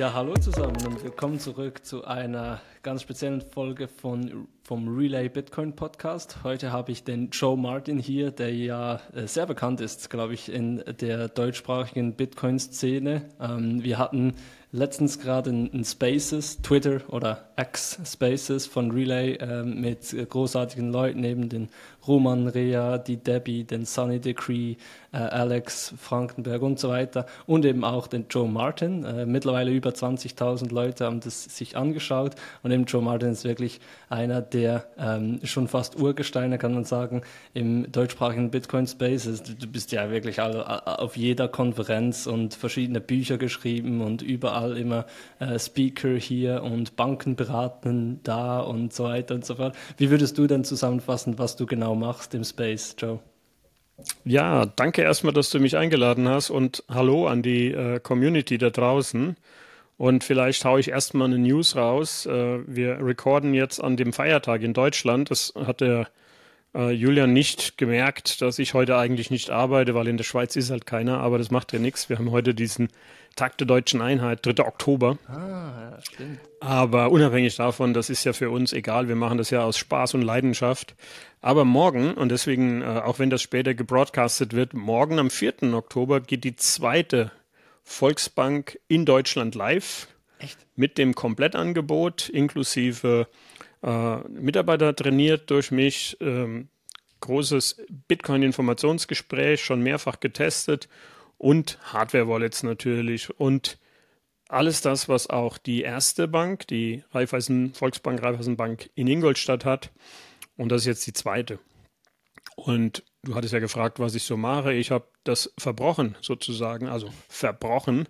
Ja, hallo zusammen und willkommen zurück zu einer ganz speziellen Folge von, vom Relay Bitcoin Podcast. Heute habe ich den Joe Martin hier, der ja äh, sehr bekannt ist, glaube ich, in der deutschsprachigen Bitcoin-Szene. Ähm, wir hatten letztens gerade ein, Spaces, Twitter oder X Spaces von Relay äh, mit großartigen Leuten, eben den Roman Rea, die Debbie, den Sunny Decree, äh, Alex Frankenberg und so weiter und eben auch den Joe Martin. Äh, mittlerweile über 20.000 Leute haben das sich angeschaut und eben Joe Martin ist wirklich einer der ähm, schon fast Urgesteine, kann man sagen, im deutschsprachigen Bitcoin Spaces. Du, bist ja wirklich auf jeder Konferenz und verschiedene Bücher geschrieben und überall immer äh, Speaker hier und Banken da und so weiter und so fort. Wie würdest du denn zusammenfassen, was du genau machst im Space, Joe? Ja, danke erstmal, dass du mich eingeladen hast und hallo an die äh, Community da draußen. Und vielleicht haue ich erstmal eine News raus. Äh, wir recorden jetzt an dem Feiertag in Deutschland. Das hat der äh, Julian nicht gemerkt, dass ich heute eigentlich nicht arbeite, weil in der Schweiz ist halt keiner, aber das macht ja nichts. Wir haben heute diesen Tag der deutschen Einheit, 3. Oktober. Ah, stimmt. Aber unabhängig davon, das ist ja für uns egal. Wir machen das ja aus Spaß und Leidenschaft. Aber morgen, und deswegen, äh, auch wenn das später gebroadcastet wird, morgen am 4. Oktober geht die zweite Volksbank in Deutschland live. Echt? Mit dem Komplettangebot inklusive äh, Mitarbeiter trainiert durch mich. Ähm, großes Bitcoin-Informationsgespräch, schon mehrfach getestet und Hardware-Wallets natürlich und alles das, was auch die erste Bank, die Raiffeisen Volksbank Raiffeisenbank in Ingolstadt hat. Und das ist jetzt die zweite. Und du hattest ja gefragt, was ich so mache. Ich habe das verbrochen sozusagen, also verbrochen,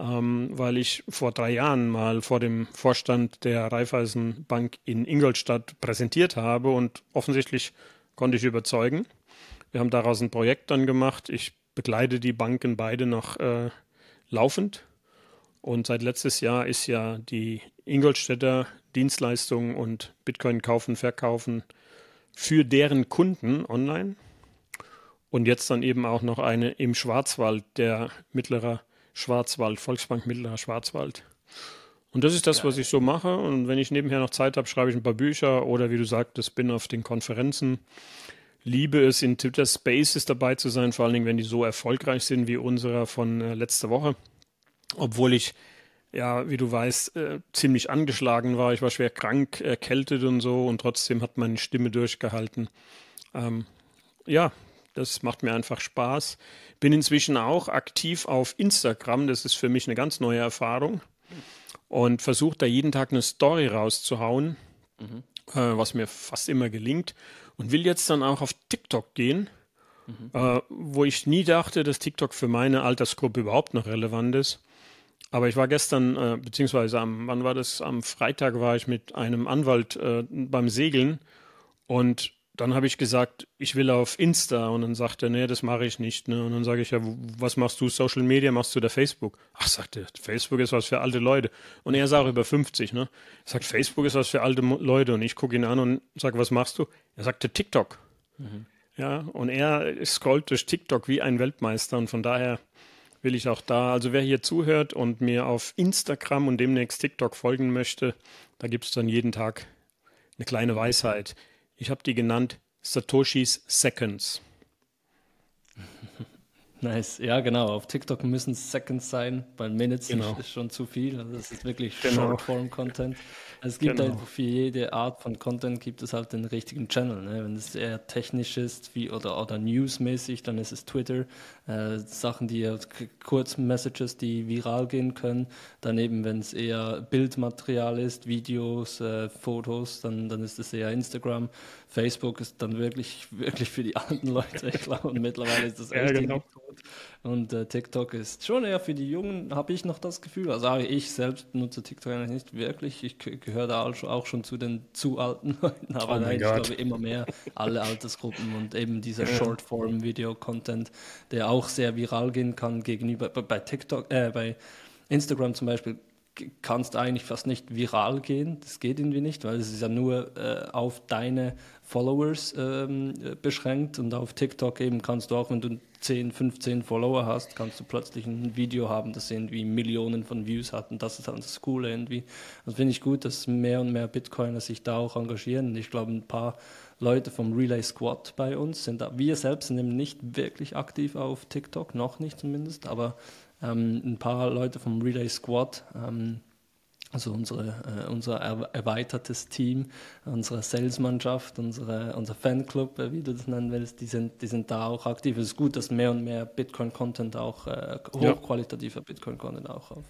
ähm, weil ich vor drei Jahren mal vor dem Vorstand der Raiffeisenbank in Ingolstadt präsentiert habe und offensichtlich konnte ich überzeugen. Wir haben daraus ein Projekt dann gemacht. Ich begleite die Banken beide noch äh, laufend. Und seit letztes Jahr ist ja die Ingolstädter Dienstleistung und Bitcoin kaufen, verkaufen für deren Kunden online. Und jetzt dann eben auch noch eine im Schwarzwald, der mittlerer Schwarzwald, Volksbank Mittlerer Schwarzwald. Und das ist das, was ich so mache. Und wenn ich nebenher noch Zeit habe, schreibe ich ein paar Bücher oder wie du sagtest, bin auf den Konferenzen. Liebe es, in Twitter Spaces dabei zu sein, vor allen Dingen, wenn die so erfolgreich sind wie unserer von äh, letzter Woche. Obwohl ich, ja, wie du weißt, äh, ziemlich angeschlagen war. Ich war schwer krank, erkältet und so und trotzdem hat meine Stimme durchgehalten. Ähm, ja, das macht mir einfach Spaß. Bin inzwischen auch aktiv auf Instagram. Das ist für mich eine ganz neue Erfahrung. Und versuche da jeden Tag eine Story rauszuhauen, mhm. äh, was mir fast immer gelingt. Und will jetzt dann auch auf TikTok gehen, mhm. äh, wo ich nie dachte, dass TikTok für meine Altersgruppe überhaupt noch relevant ist. Aber ich war gestern, äh, beziehungsweise am, wann war das? Am Freitag war ich mit einem Anwalt äh, beim Segeln und dann habe ich gesagt, ich will auf Insta und dann sagt er, nee, das mache ich nicht. Ne? Und dann sage ich, ja, was machst du? Social Media machst du da Facebook? Ach, sagt er, Facebook ist was für alte Leute. Und er auch über 50, ne? Er sagt, Facebook ist was für alte Leute. Und ich gucke ihn an und sage, was machst du? Er sagte TikTok. Mhm. Ja, und er scrollt durch TikTok wie ein Weltmeister und von daher will ich auch da, also wer hier zuhört und mir auf Instagram und demnächst TikTok folgen möchte, da gibt es dann jeden Tag eine kleine Weisheit. Ich habe die genannt Satoshis Seconds. Nice, ja genau. Auf TikTok müssen Seconds sein, weil Minutes genau. ist schon zu viel. Also das ist wirklich genau. Short-Form-Content. Also es gibt genau. einfach für jede Art von Content gibt es halt den richtigen Channel. Ne? Wenn es eher technisch ist wie, oder, oder newsmäßig, dann ist es Twitter. Äh, Sachen, die Kurzmessages, die viral gehen können. Daneben, wenn es eher Bildmaterial ist, Videos, äh, Fotos, dann, dann ist es eher Instagram. Facebook ist dann wirklich, wirklich für die alten Leute, ich glaube. Und mittlerweile ist das echt ja, genau. tot. Und äh, TikTok ist schon eher für die Jungen, habe ich noch das Gefühl. Also ich selbst nutze TikTok eigentlich nicht wirklich. Ich gehöre da auch schon zu den zu alten Leuten, aber oh nein, ich glaube immer mehr alle Altersgruppen und eben dieser Shortform-Video-Content, der auch sehr viral gehen kann gegenüber bei TikTok, äh, bei Instagram zum Beispiel kannst eigentlich fast nicht viral gehen. Das geht irgendwie nicht, weil es ist ja nur äh, auf deine Followers ähm, beschränkt und auf TikTok eben kannst du auch, wenn du 10, 15 Follower hast, kannst du plötzlich ein Video haben, das irgendwie Millionen von Views hat und das ist dann das Coole irgendwie. Das finde ich gut, dass mehr und mehr Bitcoiner sich da auch engagieren und ich glaube, ein paar Leute vom Relay Squad bei uns sind da. Wir selbst sind eben nicht wirklich aktiv auf TikTok, noch nicht zumindest, aber ähm, ein paar Leute vom Relay Squad, ähm, also unsere, äh, unser erweitertes Team, unsere Salesmannschaft, unsere, unser Fanclub, äh, wie du das nennen willst, die sind, die sind da auch aktiv. Es ist gut, dass mehr und mehr Bitcoin-Content auch, äh, hochqualitativer ja. Bitcoin-Content auch auf,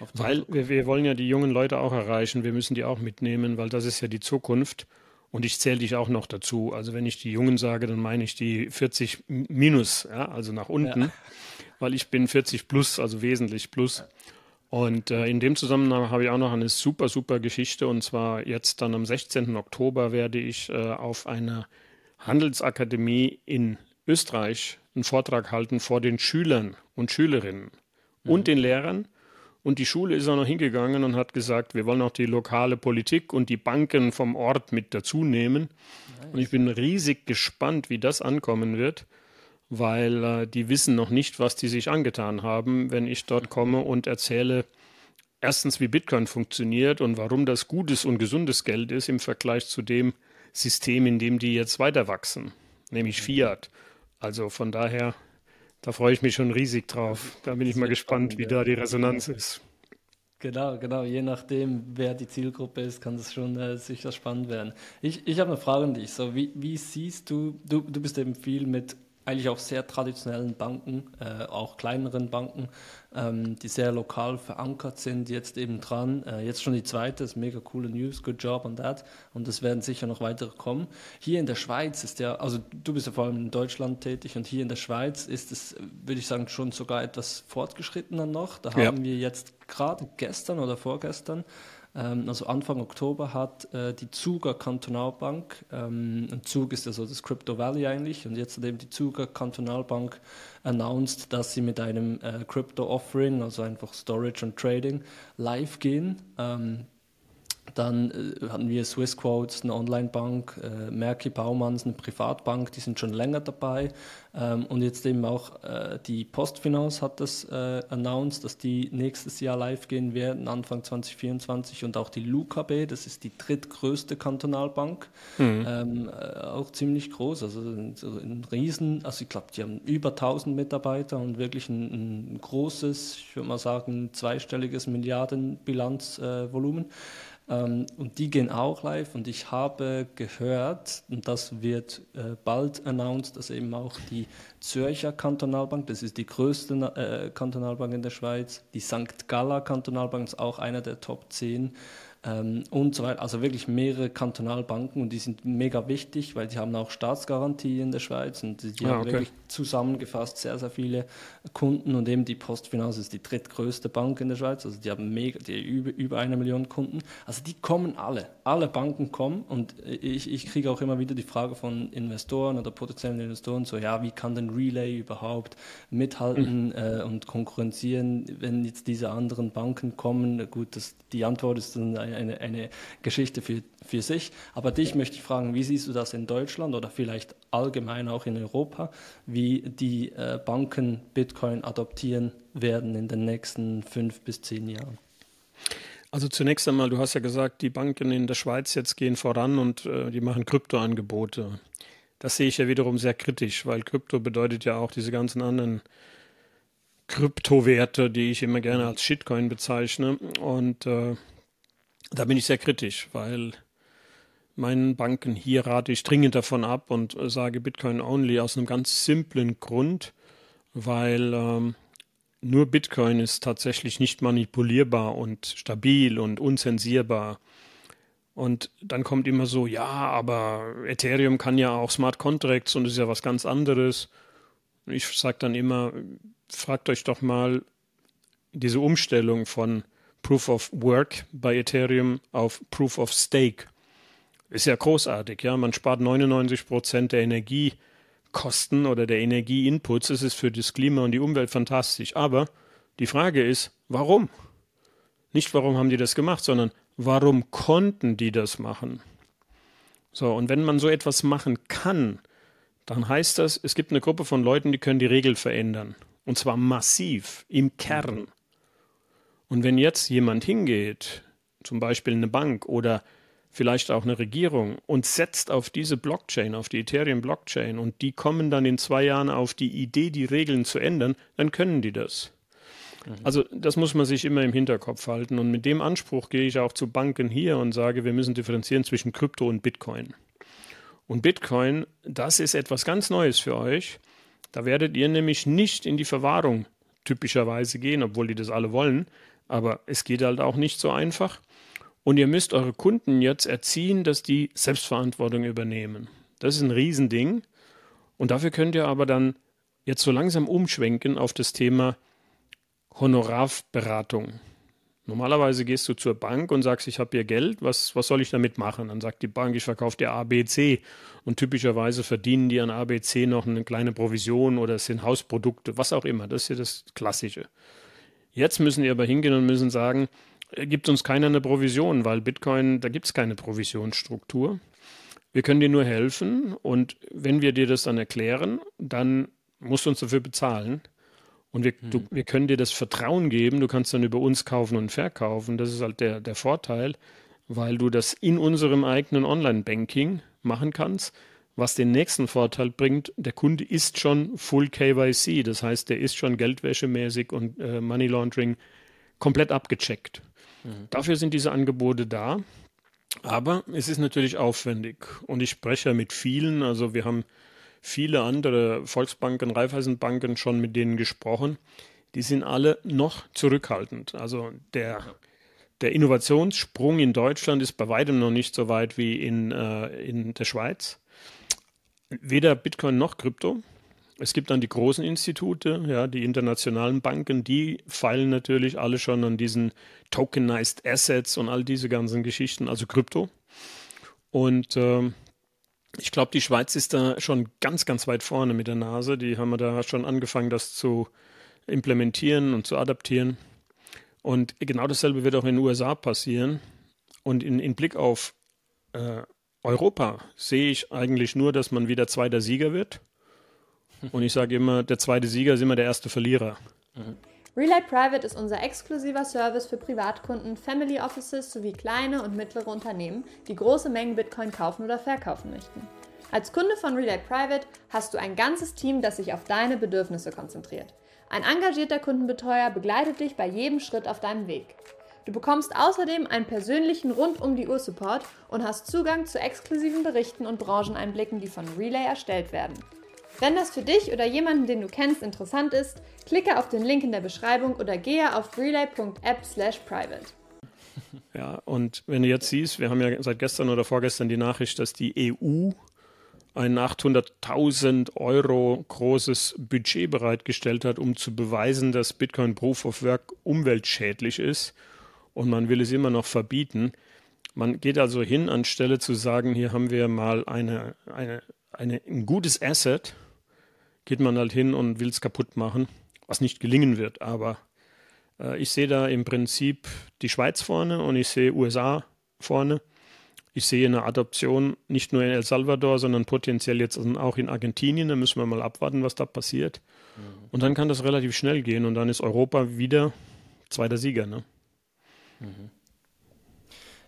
auf Weil wir, wir wollen ja die jungen Leute auch erreichen, wir müssen die auch mitnehmen, weil das ist ja die Zukunft. Und ich zähle dich auch noch dazu. Also wenn ich die Jungen sage, dann meine ich die 40 minus, ja, also nach unten. Ja weil ich bin 40 plus, also wesentlich plus. Und äh, in dem Zusammenhang habe ich auch noch eine super, super Geschichte. Und zwar jetzt dann am 16. Oktober werde ich äh, auf einer Handelsakademie in Österreich einen Vortrag halten vor den Schülern und Schülerinnen mhm. und den Lehrern. Und die Schule ist auch noch hingegangen und hat gesagt, wir wollen auch die lokale Politik und die Banken vom Ort mit dazu nehmen. Nice. Und ich bin riesig gespannt, wie das ankommen wird weil äh, die wissen noch nicht, was die sich angetan haben, wenn ich dort komme und erzähle, erstens, wie Bitcoin funktioniert und warum das gutes und gesundes Geld ist im Vergleich zu dem System, in dem die jetzt weiter wachsen, nämlich Fiat. Also von daher, da freue ich mich schon riesig drauf. Da bin ich mal gespannt, wie da die Resonanz ist. Genau, genau. Je nachdem, wer die Zielgruppe ist, kann das schon äh, sicher spannend werden. Ich, ich habe eine Frage an dich. So, wie, wie siehst du, du, du bist eben viel mit eigentlich auch sehr traditionellen Banken, äh, auch kleineren Banken, ähm, die sehr lokal verankert sind, jetzt eben dran. Äh, jetzt schon die zweite, ist mega coole News, good job on that. Und es werden sicher noch weitere kommen. Hier in der Schweiz ist ja, also du bist ja vor allem in Deutschland tätig und hier in der Schweiz ist es, würde ich sagen, schon sogar etwas fortgeschrittener noch. Da ja. haben wir jetzt gerade gestern oder vorgestern also Anfang Oktober hat äh, die Zuger Kantonalbank, ähm, ein Zug ist ja so das Crypto Valley eigentlich, und jetzt hat eben die Zuger Kantonalbank announced, dass sie mit einem äh, Crypto Offering, also einfach Storage und Trading, live gehen. Ähm, dann äh, hatten wir Swissquotes, eine Online-Bank, äh, Merki Baumanns, eine Privatbank, die sind schon länger dabei. Ähm, und jetzt eben auch äh, die Postfinance hat das äh, announced, dass die nächstes Jahr live gehen werden, Anfang 2024. Und auch die LUKB, das ist die drittgrößte Kantonalbank, mhm. ähm, äh, auch ziemlich groß. Also ein, ein Riesen, also ich glaube, die haben über 1000 Mitarbeiter und wirklich ein, ein großes, ich würde mal sagen, zweistelliges Milliardenbilanzvolumen. Äh, ähm, und die gehen auch live und ich habe gehört, und das wird äh, bald announced, dass eben auch die Zürcher Kantonalbank, das ist die größte äh, Kantonalbank in der Schweiz, die St. Galla Kantonalbank ist auch einer der Top 10 ähm, und so weiter. Also wirklich mehrere Kantonalbanken und die sind mega wichtig, weil die haben auch Staatsgarantie in der Schweiz und die, die ah, haben okay. wirklich zusammengefasst sehr, sehr viele Kunden und eben die Postfinance ist die drittgrößte Bank in der Schweiz, also die haben mega, die über, über eine Million Kunden. Also die kommen alle, alle Banken kommen und ich, ich kriege auch immer wieder die Frage von Investoren oder potenziellen Investoren so, ja, wie kann denn Relay überhaupt mithalten mhm. äh, und konkurrenzieren, wenn jetzt diese anderen Banken kommen? Gut, das, die Antwort ist dann eine, eine Geschichte für, für sich. Aber dich möchte ich fragen, wie siehst du das in Deutschland oder vielleicht allgemein auch in Europa, wie die äh, Banken Bitcoin adoptieren werden in den nächsten fünf bis zehn Jahren? Also zunächst einmal, du hast ja gesagt, die Banken in der Schweiz jetzt gehen voran und äh, die machen Kryptoangebote. Das sehe ich ja wiederum sehr kritisch, weil Krypto bedeutet ja auch diese ganzen anderen Kryptowerte, die ich immer gerne als Shitcoin bezeichne. Und äh, da bin ich sehr kritisch, weil meinen Banken hier rate ich dringend davon ab und sage Bitcoin only aus einem ganz simplen Grund, weil ähm, nur Bitcoin ist tatsächlich nicht manipulierbar und stabil und unzensierbar. Und dann kommt immer so, ja, aber Ethereum kann ja auch Smart Contracts und ist ja was ganz anderes. Ich sage dann immer, fragt euch doch mal diese Umstellung von Proof of Work bei Ethereum auf Proof of Stake. Ist ja großartig, ja. Man spart 99 Prozent der Energiekosten oder der Energieinputs. Es ist für das Klima und die Umwelt fantastisch. Aber die Frage ist, warum? Nicht, warum haben die das gemacht, sondern warum konnten die das machen? So, und wenn man so etwas machen kann, dann heißt das, es gibt eine Gruppe von Leuten, die können die Regel verändern. Und zwar massiv, im Kern. Und wenn jetzt jemand hingeht, zum Beispiel eine Bank oder vielleicht auch eine Regierung und setzt auf diese Blockchain, auf die Ethereum Blockchain und die kommen dann in zwei Jahren auf die Idee, die Regeln zu ändern, dann können die das. Mhm. Also das muss man sich immer im Hinterkopf halten und mit dem Anspruch gehe ich auch zu Banken hier und sage, wir müssen differenzieren zwischen Krypto und Bitcoin. Und Bitcoin, das ist etwas ganz Neues für euch. Da werdet ihr nämlich nicht in die Verwahrung typischerweise gehen, obwohl die das alle wollen, aber es geht halt auch nicht so einfach. Und ihr müsst eure Kunden jetzt erziehen, dass die Selbstverantwortung übernehmen. Das ist ein Riesending. Und dafür könnt ihr aber dann jetzt so langsam umschwenken auf das Thema Honorarberatung. Normalerweise gehst du zur Bank und sagst, ich habe hier Geld, was, was soll ich damit machen? Dann sagt die Bank, ich verkaufe dir ABC. Und typischerweise verdienen die an ABC noch eine kleine Provision oder es sind Hausprodukte, was auch immer. Das ist ja das Klassische. Jetzt müssen die aber hingehen und müssen sagen, äh, gibt uns keiner eine Provision, weil Bitcoin, da gibt es keine Provisionsstruktur. Wir können dir nur helfen und wenn wir dir das dann erklären, dann musst du uns dafür bezahlen. Und wir, mhm. du, wir können dir das Vertrauen geben, du kannst dann über uns kaufen und verkaufen. Das ist halt der, der Vorteil, weil du das in unserem eigenen Online-Banking machen kannst. Was den nächsten Vorteil bringt, der Kunde ist schon Full KYC, das heißt, der ist schon geldwäschemäßig und äh, Money Laundering komplett abgecheckt. Mhm. Dafür sind diese Angebote da. Aber es ist natürlich aufwendig und ich spreche mit vielen, also wir haben viele andere Volksbanken, Raiffeisenbanken schon mit denen gesprochen. Die sind alle noch zurückhaltend. Also der, der Innovationssprung in Deutschland ist bei weitem noch nicht so weit wie in, äh, in der Schweiz weder Bitcoin noch Krypto. Es gibt dann die großen Institute, ja, die internationalen Banken, die feilen natürlich alle schon an diesen Tokenized Assets und all diese ganzen Geschichten, also Krypto. Und äh, ich glaube, die Schweiz ist da schon ganz, ganz weit vorne mit der Nase. Die haben da schon angefangen, das zu implementieren und zu adaptieren. Und genau dasselbe wird auch in den USA passieren. Und in, in Blick auf äh, Europa sehe ich eigentlich nur, dass man wieder zweiter Sieger wird. Und ich sage immer, der zweite Sieger ist immer der erste Verlierer. Mhm. Relay Private ist unser exklusiver Service für Privatkunden, Family Offices sowie kleine und mittlere Unternehmen, die große Mengen Bitcoin kaufen oder verkaufen möchten. Als Kunde von Relay Private hast du ein ganzes Team, das sich auf deine Bedürfnisse konzentriert. Ein engagierter Kundenbetreuer begleitet dich bei jedem Schritt auf deinem Weg. Du bekommst außerdem einen persönlichen rund um die Uhr Support und hast Zugang zu exklusiven Berichten und Brancheneinblicken, die von Relay erstellt werden. Wenn das für dich oder jemanden, den du kennst, interessant ist, klicke auf den Link in der Beschreibung oder gehe auf relay.app/private. Ja, und wenn du jetzt siehst, wir haben ja seit gestern oder vorgestern die Nachricht, dass die EU ein 800.000 Euro großes Budget bereitgestellt hat, um zu beweisen, dass Bitcoin Proof of Work umweltschädlich ist und man will es immer noch verbieten. Man geht also hin, anstelle zu sagen, hier haben wir mal eine, eine, eine, ein gutes Asset, geht man halt hin und will es kaputt machen, was nicht gelingen wird. Aber äh, ich sehe da im Prinzip die Schweiz vorne und ich sehe USA vorne. Ich sehe eine Adoption nicht nur in El Salvador, sondern potenziell jetzt auch in Argentinien. Da müssen wir mal abwarten, was da passiert. Mhm. Und dann kann das relativ schnell gehen und dann ist Europa wieder zweiter Sieger. Ne? Mhm.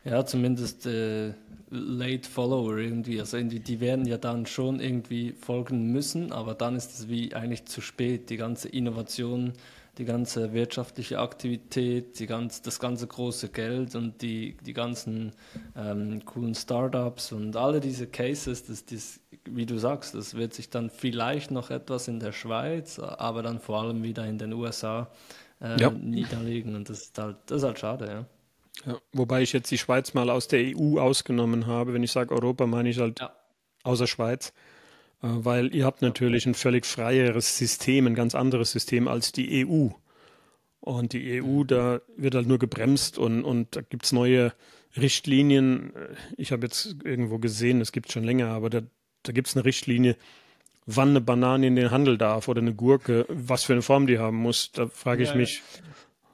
Ja, zumindest äh, Late Follower irgendwie. Also irgendwie, die werden ja dann schon irgendwie folgen müssen, aber dann ist es wie eigentlich zu spät. Die ganze Innovation, die ganze wirtschaftliche Aktivität, die ganz, das ganze große Geld und die, die ganzen ähm, coolen Startups und alle diese Cases, das, das, wie du sagst, das wird sich dann vielleicht noch etwas in der Schweiz, aber dann vor allem wieder in den USA äh, ja. niederlegen. Und das ist halt, das ist halt schade, ja. ja. Wobei ich jetzt die Schweiz mal aus der EU ausgenommen habe. Wenn ich sage Europa, meine ich halt ja. außer Schweiz. Äh, weil ihr habt natürlich ein völlig freieres System, ein ganz anderes System als die EU. Und die EU, mhm. da wird halt nur gebremst und, und da gibt es neue Richtlinien. Ich habe jetzt irgendwo gesehen, das gibt es schon länger, aber da, da gibt es eine Richtlinie, wann eine Banane in den Handel darf oder eine Gurke, was für eine Form die haben muss. Da frage ich ja, mich,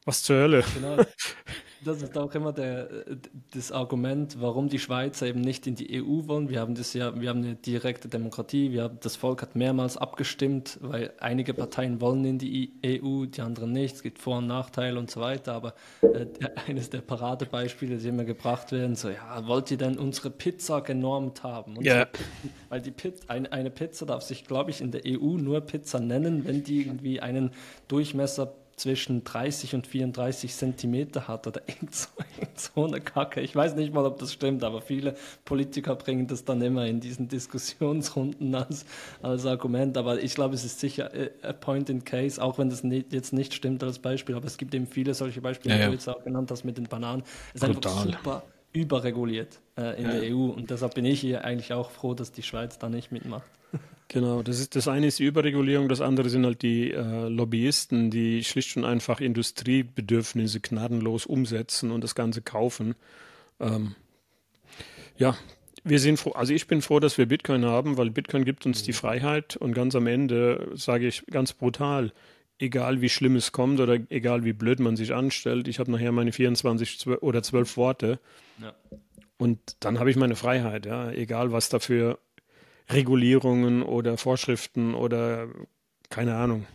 was zur Hölle? Genau. Das ist auch immer der, das Argument, warum die Schweizer eben nicht in die EU wollen. Wir haben das ja, wir haben eine direkte Demokratie, wir haben, das Volk hat mehrmals abgestimmt, weil einige Parteien wollen in die EU, die anderen nicht. Es gibt Vor- und Nachteile und so weiter. Aber äh, eines der Paradebeispiele, die immer gebracht werden, so, ja, wollt ihr denn unsere Pizza genormt haben? Ja. Yeah. Weil die Pizza, eine, eine Pizza darf sich, glaube ich, in der EU nur Pizza nennen, wenn die irgendwie einen Durchmesser zwischen 30 und 34 Zentimeter hat oder irgend so, irgend so, eine Kacke. Ich weiß nicht mal, ob das stimmt, aber viele Politiker bringen das dann immer in diesen Diskussionsrunden als, als Argument. Aber ich glaube, es ist sicher a point in case, auch wenn das nicht, jetzt nicht stimmt als Beispiel. Aber es gibt eben viele solche Beispiele, ja, ja. die du jetzt auch genannt hast mit den Bananen. Es ist Brutal. einfach super überreguliert äh, in ja. der EU. Und deshalb bin ich hier eigentlich auch froh, dass die Schweiz da nicht mitmacht. Genau, das, ist, das eine ist die Überregulierung, das andere sind halt die äh, Lobbyisten, die schlicht und einfach Industriebedürfnisse gnadenlos umsetzen und das Ganze kaufen. Ähm, ja, wir sind froh, also ich bin froh, dass wir Bitcoin haben, weil Bitcoin gibt uns die mhm. Freiheit und ganz am Ende sage ich ganz brutal, egal wie schlimm es kommt oder egal wie blöd man sich anstellt, ich habe nachher meine 24 oder 12 Worte ja. und dann habe ich meine Freiheit, ja, egal was dafür Regulierungen oder Vorschriften oder keine Ahnung.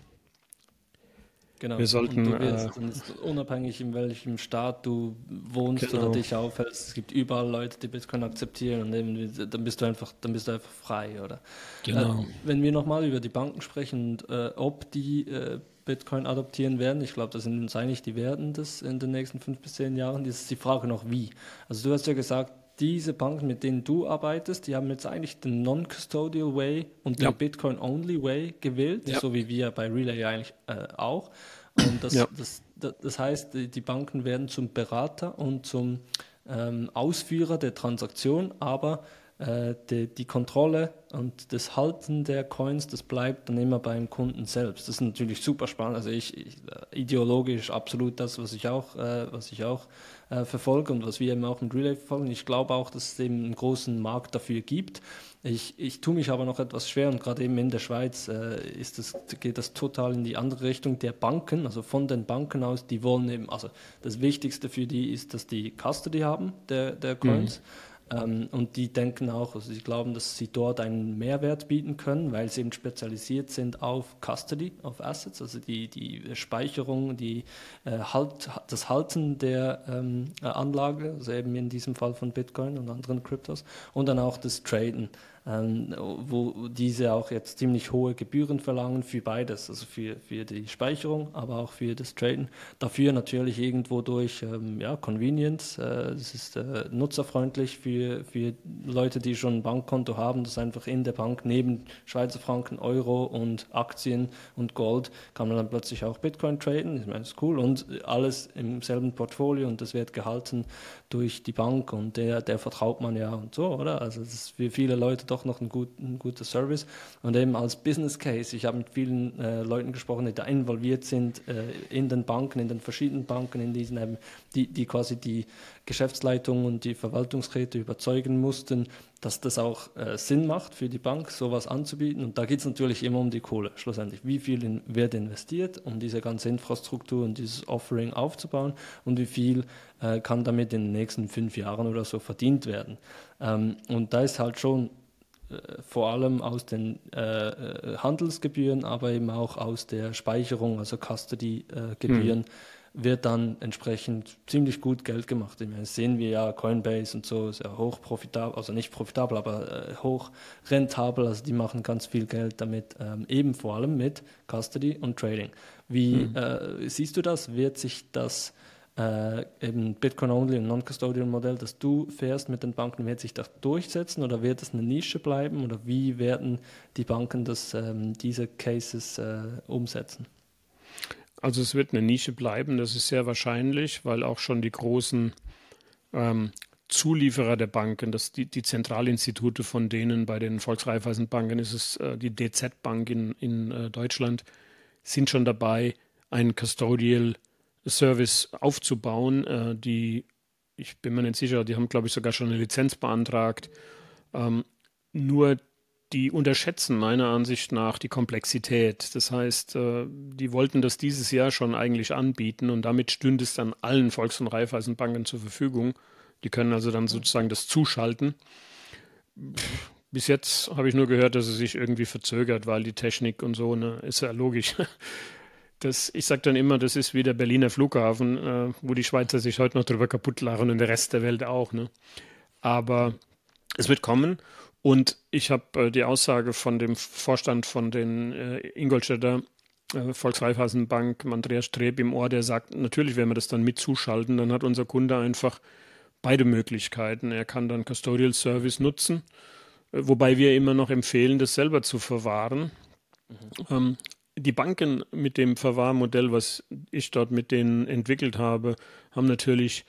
Genau. Wir sollten. Und du wirst, äh, unabhängig in welchem Staat du wohnst genau. oder dich aufhältst, es gibt überall Leute, die Bitcoin akzeptieren und eben, dann bist du einfach, dann bist du einfach frei, oder? Genau. Äh, wenn wir nochmal über die Banken sprechen und äh, ob die äh, Bitcoin adoptieren werden, ich glaube, da sind uns einig, die werden das in den nächsten fünf bis zehn Jahren. Das ist die Frage noch wie. Also du hast ja gesagt, diese Banken, mit denen du arbeitest, die haben jetzt eigentlich den Non-Custodial Way und ja. den Bitcoin-Only Way gewählt, ja. so wie wir bei Relay eigentlich äh, auch. Und das, ja. das, das, das, heißt, die Banken werden zum Berater und zum ähm, Ausführer der Transaktion, aber äh, die, die, Kontrolle und das Halten der Coins, das bleibt dann immer beim Kunden selbst. Das ist natürlich super spannend. Also ich, ich äh, ideologisch absolut das, was ich auch, äh, was ich auch äh, verfolge und was wir eben auch mit Relay verfolgen. Ich glaube auch, dass es eben einen großen Markt dafür gibt. Ich, ich tue mich aber noch etwas schwer und gerade eben in der Schweiz äh, ist das, geht das total in die andere Richtung der Banken, also von den Banken aus, die wollen eben, also das Wichtigste für die ist, dass die Custody haben der, der Coins. Mhm ähm, und die denken auch, also sie glauben, dass sie dort einen Mehrwert bieten können, weil sie eben spezialisiert sind auf Custody, auf Assets, also die, die Speicherung, die, äh, halt, das Halten der ähm, Anlage, also eben in diesem Fall von Bitcoin und anderen Kryptos, und dann auch das Traden ähm, wo diese auch jetzt ziemlich hohe Gebühren verlangen für beides, also für, für die Speicherung, aber auch für das Traden. Dafür natürlich irgendwo durch ähm, ja, Convenience, äh, es ist äh, nutzerfreundlich für, für Leute, die schon ein Bankkonto haben, das einfach in der Bank neben Schweizer Franken, Euro und Aktien und Gold kann man dann plötzlich auch Bitcoin traden, ich meine, das ist cool. Und alles im selben Portfolio und das wird gehalten durch die Bank und der, der vertraut man ja und so, oder? Also das ist für viele Leute doch noch ein, gut, ein guter Service. Und eben als Business Case, ich habe mit vielen äh, Leuten gesprochen, die da involviert sind äh, in den Banken, in den verschiedenen Banken, in diesen eben, die, die quasi die Geschäftsleitung und die Verwaltungsräte überzeugen mussten, dass das auch äh, Sinn macht für die Bank, sowas anzubieten. Und da geht es natürlich immer um die Kohle, schlussendlich. Wie viel in, wird investiert, um diese ganze Infrastruktur und dieses Offering aufzubauen und wie viel äh, kann damit in den nächsten fünf Jahren oder so verdient werden. Ähm, und da ist halt schon äh, vor allem aus den äh, äh, Handelsgebühren, aber eben auch aus der Speicherung, also Custody-Gebühren. Äh, wird dann entsprechend ziemlich gut Geld gemacht. Ich meine, das sehen wir ja, Coinbase und so, sehr hoch profitabel, also nicht profitabel, aber äh, hoch rentabel, also die machen ganz viel Geld damit, ähm, eben vor allem mit Custody und Trading. Wie mhm. äh, siehst du das? Wird sich das äh, eben Bitcoin-only und Non-Custodial-Modell, das du fährst mit den Banken, wird sich das durchsetzen oder wird es eine Nische bleiben oder wie werden die Banken das, ähm, diese Cases äh, umsetzen? Also es wird eine Nische bleiben, das ist sehr wahrscheinlich, weil auch schon die großen ähm, Zulieferer der Banken, das die, die Zentralinstitute von denen bei den Volksreifeisenbanken ist es äh, die DZ Bank in, in äh, Deutschland, sind schon dabei, einen Custodial Service aufzubauen. Äh, die, ich bin mir nicht sicher, die haben, glaube ich, sogar schon eine Lizenz beantragt. Ähm, nur die unterschätzen meiner Ansicht nach die Komplexität. Das heißt, äh, die wollten das dieses Jahr schon eigentlich anbieten und damit stünde es dann allen Volks- und Raiffeisenbanken zur Verfügung. Die können also dann sozusagen das zuschalten. Bis jetzt habe ich nur gehört, dass es sich irgendwie verzögert, weil die Technik und so, ne, ist ja logisch. Das, ich sage dann immer, das ist wie der Berliner Flughafen, äh, wo die Schweizer sich heute noch drüber kaputt lachen und der Rest der Welt auch. Ne? Aber es wird kommen und ich habe äh, die Aussage von dem Vorstand von den äh, Ingolstädter äh, Volksreifeisenbank, Andreas Streb, im Ohr, der sagt, natürlich werden wir das dann mit zuschalten, dann hat unser Kunde einfach beide Möglichkeiten. Er kann dann Custodial Service nutzen, äh, wobei wir immer noch empfehlen, das selber zu verwahren. Mhm. Ähm, die Banken mit dem Verwahrmodell, was ich dort mit denen entwickelt habe, haben natürlich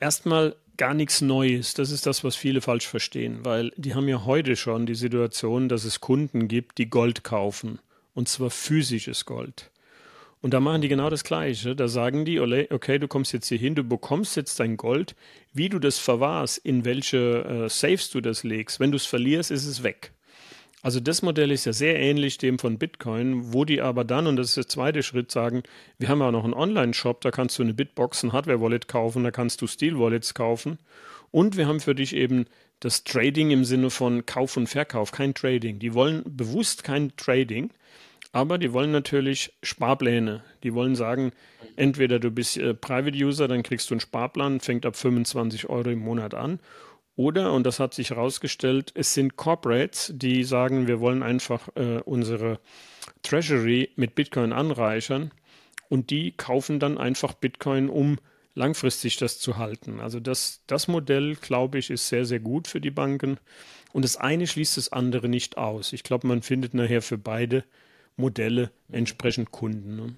erstmal gar nichts Neues. Das ist das, was viele falsch verstehen, weil die haben ja heute schon die Situation, dass es Kunden gibt, die Gold kaufen. Und zwar physisches Gold. Und da machen die genau das Gleiche. Da sagen die, okay, du kommst jetzt hier hin, du bekommst jetzt dein Gold. Wie du das verwahrst, in welche äh, Safes du das legst, wenn du es verlierst, ist es weg. Also das Modell ist ja sehr ähnlich dem von Bitcoin, wo die aber dann, und das ist der zweite Schritt, sagen, wir haben ja noch einen Online-Shop, da kannst du eine Bitbox, ein Hardware-Wallet kaufen, da kannst du Steel-Wallets kaufen. Und wir haben für dich eben das Trading im Sinne von Kauf und Verkauf, kein Trading. Die wollen bewusst kein Trading, aber die wollen natürlich Sparpläne. Die wollen sagen, entweder du bist äh, Private User, dann kriegst du einen Sparplan, fängt ab 25 Euro im Monat an, oder, und das hat sich herausgestellt, es sind Corporates, die sagen, wir wollen einfach äh, unsere Treasury mit Bitcoin anreichern und die kaufen dann einfach Bitcoin, um langfristig das zu halten. Also das, das Modell, glaube ich, ist sehr, sehr gut für die Banken. Und das eine schließt das andere nicht aus. Ich glaube, man findet nachher für beide Modelle entsprechend Kunden. Ne?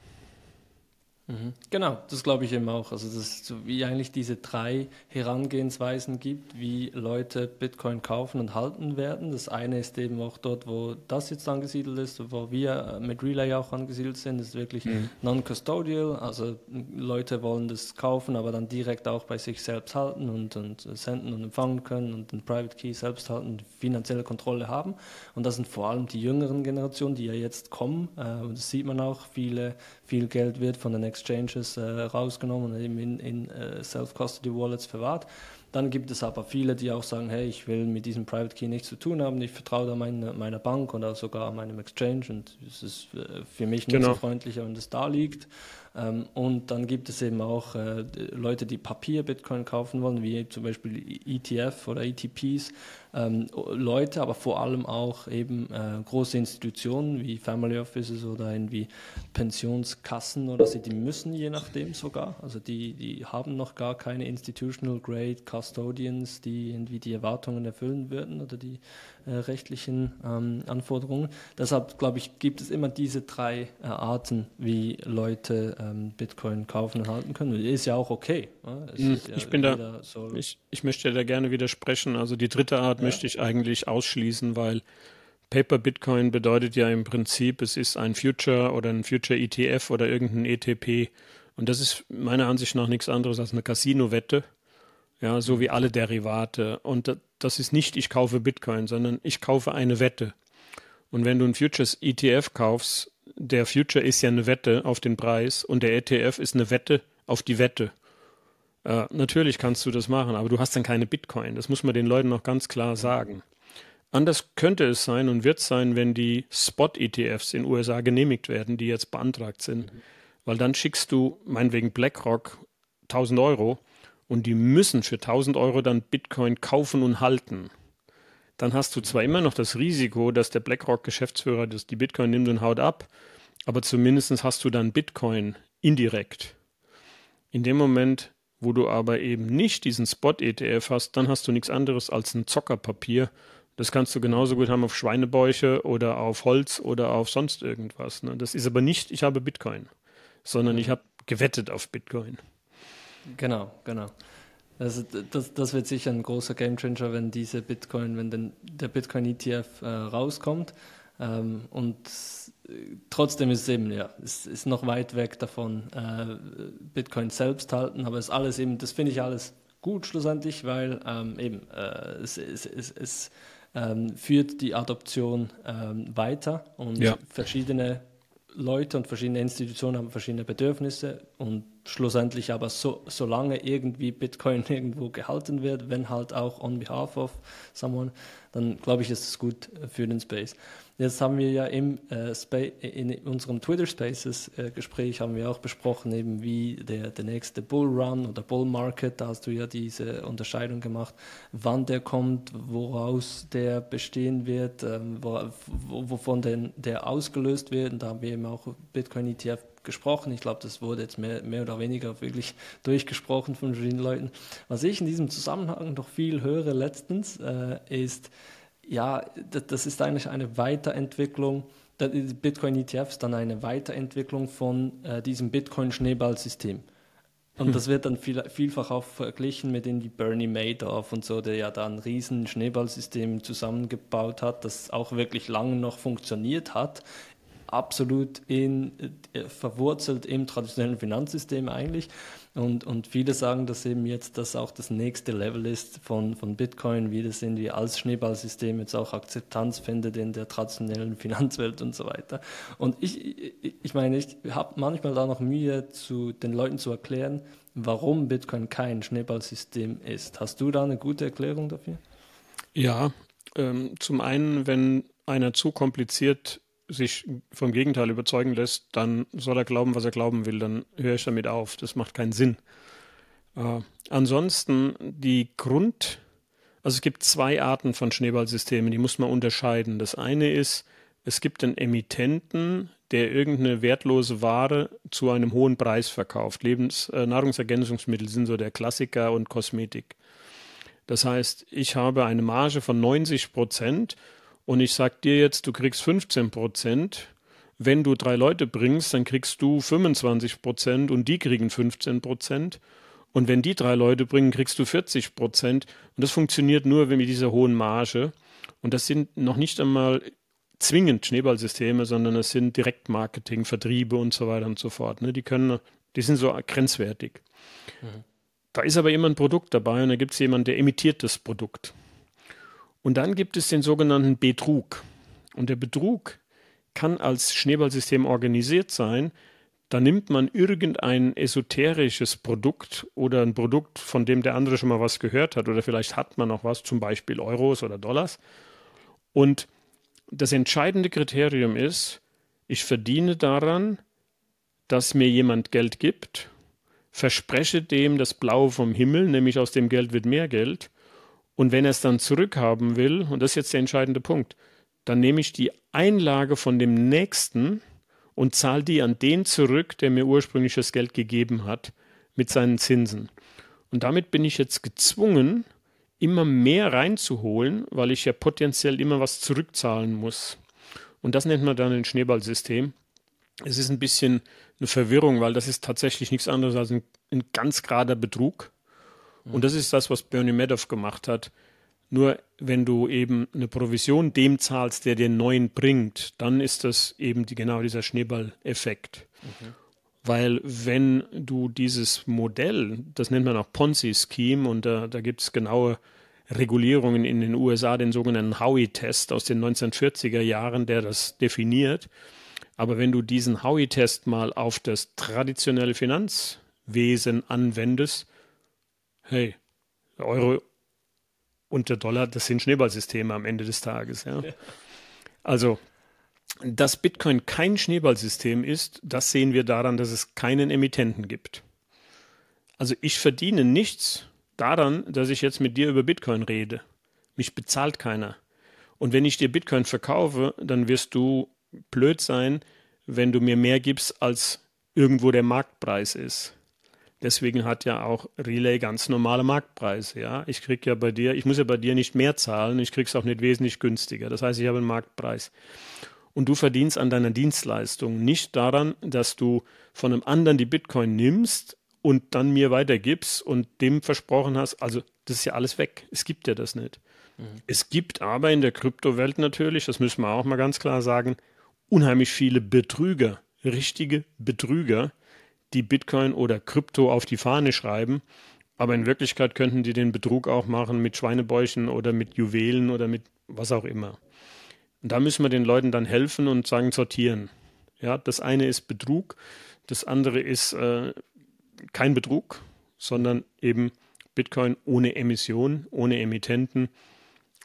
Mhm. Genau, das glaube ich eben auch. Also, dass es wie eigentlich diese drei Herangehensweisen gibt, wie Leute Bitcoin kaufen und halten werden. Das eine ist eben auch dort, wo das jetzt angesiedelt ist, wo wir mit Relay auch angesiedelt sind, das ist wirklich mhm. non-custodial. Also Leute wollen das kaufen, aber dann direkt auch bei sich selbst halten und, und senden und empfangen können und den Private Key selbst halten, finanzielle Kontrolle haben. Und das sind vor allem die jüngeren Generationen, die ja jetzt kommen. Äh, und das sieht man auch, viele, viel Geld wird von den Exchanges äh, rausgenommen und eben in, in äh, Self-Custody-Wallets verwahrt. Dann gibt es aber viele, die auch sagen, hey, ich will mit diesem Private Key nichts zu tun haben, ich vertraue da meine, meiner Bank oder sogar meinem Exchange und es ist äh, für mich genau. nutzerfreundlicher, wenn das da liegt. Ähm, und dann gibt es eben auch äh, Leute, die Papier-Bitcoin kaufen wollen, wie zum Beispiel ETF oder ETPs. Ähm, Leute, aber vor allem auch eben äh, große Institutionen wie Family Offices oder irgendwie Pensionskassen oder so, die müssen je nachdem sogar. Also die, die haben noch gar keine Institutional Grade Custodians, die irgendwie die Erwartungen erfüllen würden oder die äh, rechtlichen ähm, Anforderungen. Deshalb, glaube ich, gibt es immer diese drei äh, Arten, wie Leute ähm, Bitcoin kaufen und halten können. Ist ja auch okay. Hm, ja, ich bin da, so ich, ich möchte da gerne widersprechen. Also die dritte Art ja. möchte ich eigentlich ausschließen, weil Paper Bitcoin bedeutet ja im Prinzip, es ist ein Future oder ein Future ETF oder irgendein ETP. Und das ist meiner Ansicht nach nichts anderes als eine Casino-Wette. Ja, so wie alle Derivate. Und das ist nicht, ich kaufe Bitcoin, sondern ich kaufe eine Wette. Und wenn du ein Futures ETF kaufst, der Future ist ja eine Wette auf den Preis und der ETF ist eine Wette auf die Wette. Äh, natürlich kannst du das machen, aber du hast dann keine Bitcoin. Das muss man den Leuten noch ganz klar sagen. Anders könnte es sein und wird sein, wenn die Spot-ETFs in USA genehmigt werden, die jetzt beantragt sind. Weil dann schickst du, meinetwegen BlackRock, 1000 Euro und die müssen für 1000 Euro dann Bitcoin kaufen und halten, dann hast du zwar immer noch das Risiko, dass der BlackRock-Geschäftsführer die Bitcoin nimmt und haut ab, aber zumindest hast du dann Bitcoin indirekt. In dem Moment, wo du aber eben nicht diesen Spot-ETF hast, dann hast du nichts anderes als ein Zockerpapier. Das kannst du genauso gut haben auf Schweinebäuche oder auf Holz oder auf sonst irgendwas. Ne? Das ist aber nicht, ich habe Bitcoin, sondern ich habe gewettet auf Bitcoin. Genau, genau. Also das, das wird sicher ein großer Gamechanger, wenn diese Bitcoin, wenn denn der Bitcoin ETF äh, rauskommt. Ähm, und trotzdem ist es eben, ja, es ist noch weit weg davon, äh, Bitcoin selbst halten, aber es ist alles eben, das finde ich alles gut schlussendlich, weil ähm, eben äh, es, es, es, es ähm, führt die Adoption ähm, weiter und ja. verschiedene Leute und verschiedene Institutionen haben verschiedene Bedürfnisse und schlussendlich aber so, solange irgendwie Bitcoin irgendwo gehalten wird, wenn halt auch on behalf of someone, dann glaube ich, ist es gut für den Space. Jetzt haben wir ja im, äh, in unserem Twitter Spaces äh, Gespräch haben wir auch besprochen, eben wie der, der nächste Bull Run oder Bull Market, da hast du ja diese Unterscheidung gemacht, wann der kommt, woraus der bestehen wird, ähm, wo, wovon denn der ausgelöst wird. Und da haben wir eben auch Bitcoin ETF gesprochen. Ich glaube, das wurde jetzt mehr, mehr oder weniger wirklich durchgesprochen von verschiedenen Leuten. Was ich in diesem Zusammenhang noch viel höre letztens, äh, ist, ja, das ist eigentlich eine Weiterentwicklung. Bitcoin ETF ist dann eine Weiterentwicklung von äh, diesem Bitcoin-Schneeballsystem. Und hm. das wird dann viel, vielfach auch verglichen mit dem wie Bernie Madoff und so, der ja da ein riesen Schneeballsystem zusammengebaut hat, das auch wirklich lange noch funktioniert hat, absolut in, äh, verwurzelt im traditionellen Finanzsystem eigentlich. Und, und viele sagen, dass eben jetzt das auch das nächste Level ist von, von Bitcoin, wie das irgendwie als Schneeballsystem jetzt auch Akzeptanz findet in der traditionellen Finanzwelt und so weiter. Und ich, ich meine, ich habe manchmal da noch Mühe, zu den Leuten zu erklären, warum Bitcoin kein Schneeballsystem ist. Hast du da eine gute Erklärung dafür? Ja, ähm, zum einen, wenn einer zu kompliziert sich vom Gegenteil überzeugen lässt, dann soll er glauben, was er glauben will. Dann höre ich damit auf. Das macht keinen Sinn. Äh, ansonsten die Grund, also es gibt zwei Arten von Schneeballsystemen, die muss man unterscheiden. Das eine ist, es gibt einen Emittenten, der irgendeine wertlose Ware zu einem hohen Preis verkauft. Lebens äh, Nahrungsergänzungsmittel sind so der Klassiker und Kosmetik. Das heißt, ich habe eine Marge von 90 Prozent und ich sag dir jetzt, du kriegst 15 Prozent. Wenn du drei Leute bringst, dann kriegst du 25 Prozent und die kriegen 15 Prozent. Und wenn die drei Leute bringen, kriegst du 40 Prozent. Und das funktioniert nur mit dieser hohen Marge. Und das sind noch nicht einmal zwingend Schneeballsysteme, sondern es sind Direktmarketing, Vertriebe und so weiter und so fort. Ne? Die können, die sind so grenzwertig. Mhm. Da ist aber immer ein Produkt dabei und da gibt es jemanden, der imitiert das Produkt. Und dann gibt es den sogenannten Betrug. Und der Betrug kann als Schneeballsystem organisiert sein. Da nimmt man irgendein esoterisches Produkt oder ein Produkt, von dem der andere schon mal was gehört hat, oder vielleicht hat man noch was, zum Beispiel Euros oder Dollars. Und das entscheidende Kriterium ist, ich verdiene daran, dass mir jemand Geld gibt, verspreche dem das Blaue vom Himmel, nämlich aus dem Geld wird mehr Geld, und wenn er es dann zurückhaben will, und das ist jetzt der entscheidende Punkt, dann nehme ich die Einlage von dem Nächsten und zahle die an den zurück, der mir ursprünglich das Geld gegeben hat, mit seinen Zinsen. Und damit bin ich jetzt gezwungen, immer mehr reinzuholen, weil ich ja potenziell immer was zurückzahlen muss. Und das nennt man dann ein Schneeballsystem. Es ist ein bisschen eine Verwirrung, weil das ist tatsächlich nichts anderes als ein, ein ganz gerader Betrug. Und das ist das, was Bernie Madoff gemacht hat. Nur wenn du eben eine Provision dem zahlst, der dir neuen bringt, dann ist das eben die, genau dieser Schneeball-Effekt. Okay. Weil wenn du dieses Modell, das nennt man auch Ponzi-Scheme und da, da gibt es genaue Regulierungen in den USA, den sogenannten Howey-Test aus den 1940er Jahren, der das definiert. Aber wenn du diesen Howey-Test mal auf das traditionelle Finanzwesen anwendest, hey, der Euro und der Dollar, das sind Schneeballsysteme am Ende des Tages. Ja. Also, dass Bitcoin kein Schneeballsystem ist, das sehen wir daran, dass es keinen Emittenten gibt. Also ich verdiene nichts daran, dass ich jetzt mit dir über Bitcoin rede. Mich bezahlt keiner. Und wenn ich dir Bitcoin verkaufe, dann wirst du blöd sein, wenn du mir mehr gibst, als irgendwo der Marktpreis ist. Deswegen hat ja auch Relay ganz normale Marktpreise. Ja, ich krieg ja bei dir, ich muss ja bei dir nicht mehr zahlen, ich krieg's auch nicht wesentlich günstiger. Das heißt, ich habe einen Marktpreis. Und du verdienst an deiner Dienstleistung nicht daran, dass du von einem anderen die Bitcoin nimmst und dann mir weitergibst und dem versprochen hast, also das ist ja alles weg. Es gibt ja das nicht. Mhm. Es gibt aber in der Kryptowelt natürlich, das müssen wir auch mal ganz klar sagen, unheimlich viele Betrüger, richtige Betrüger, die Bitcoin oder Krypto auf die Fahne schreiben Aber in Wirklichkeit könnten die den Betrug auch machen mit Schweinebäuchen oder mit Juwelen oder mit was auch immer. Und da müssen wir den Leuten dann helfen und sagen, sortieren. Ja, das eine ist Betrug, das andere ist äh, kein Betrug, sondern eben Bitcoin ohne Emission, ohne Emittenten.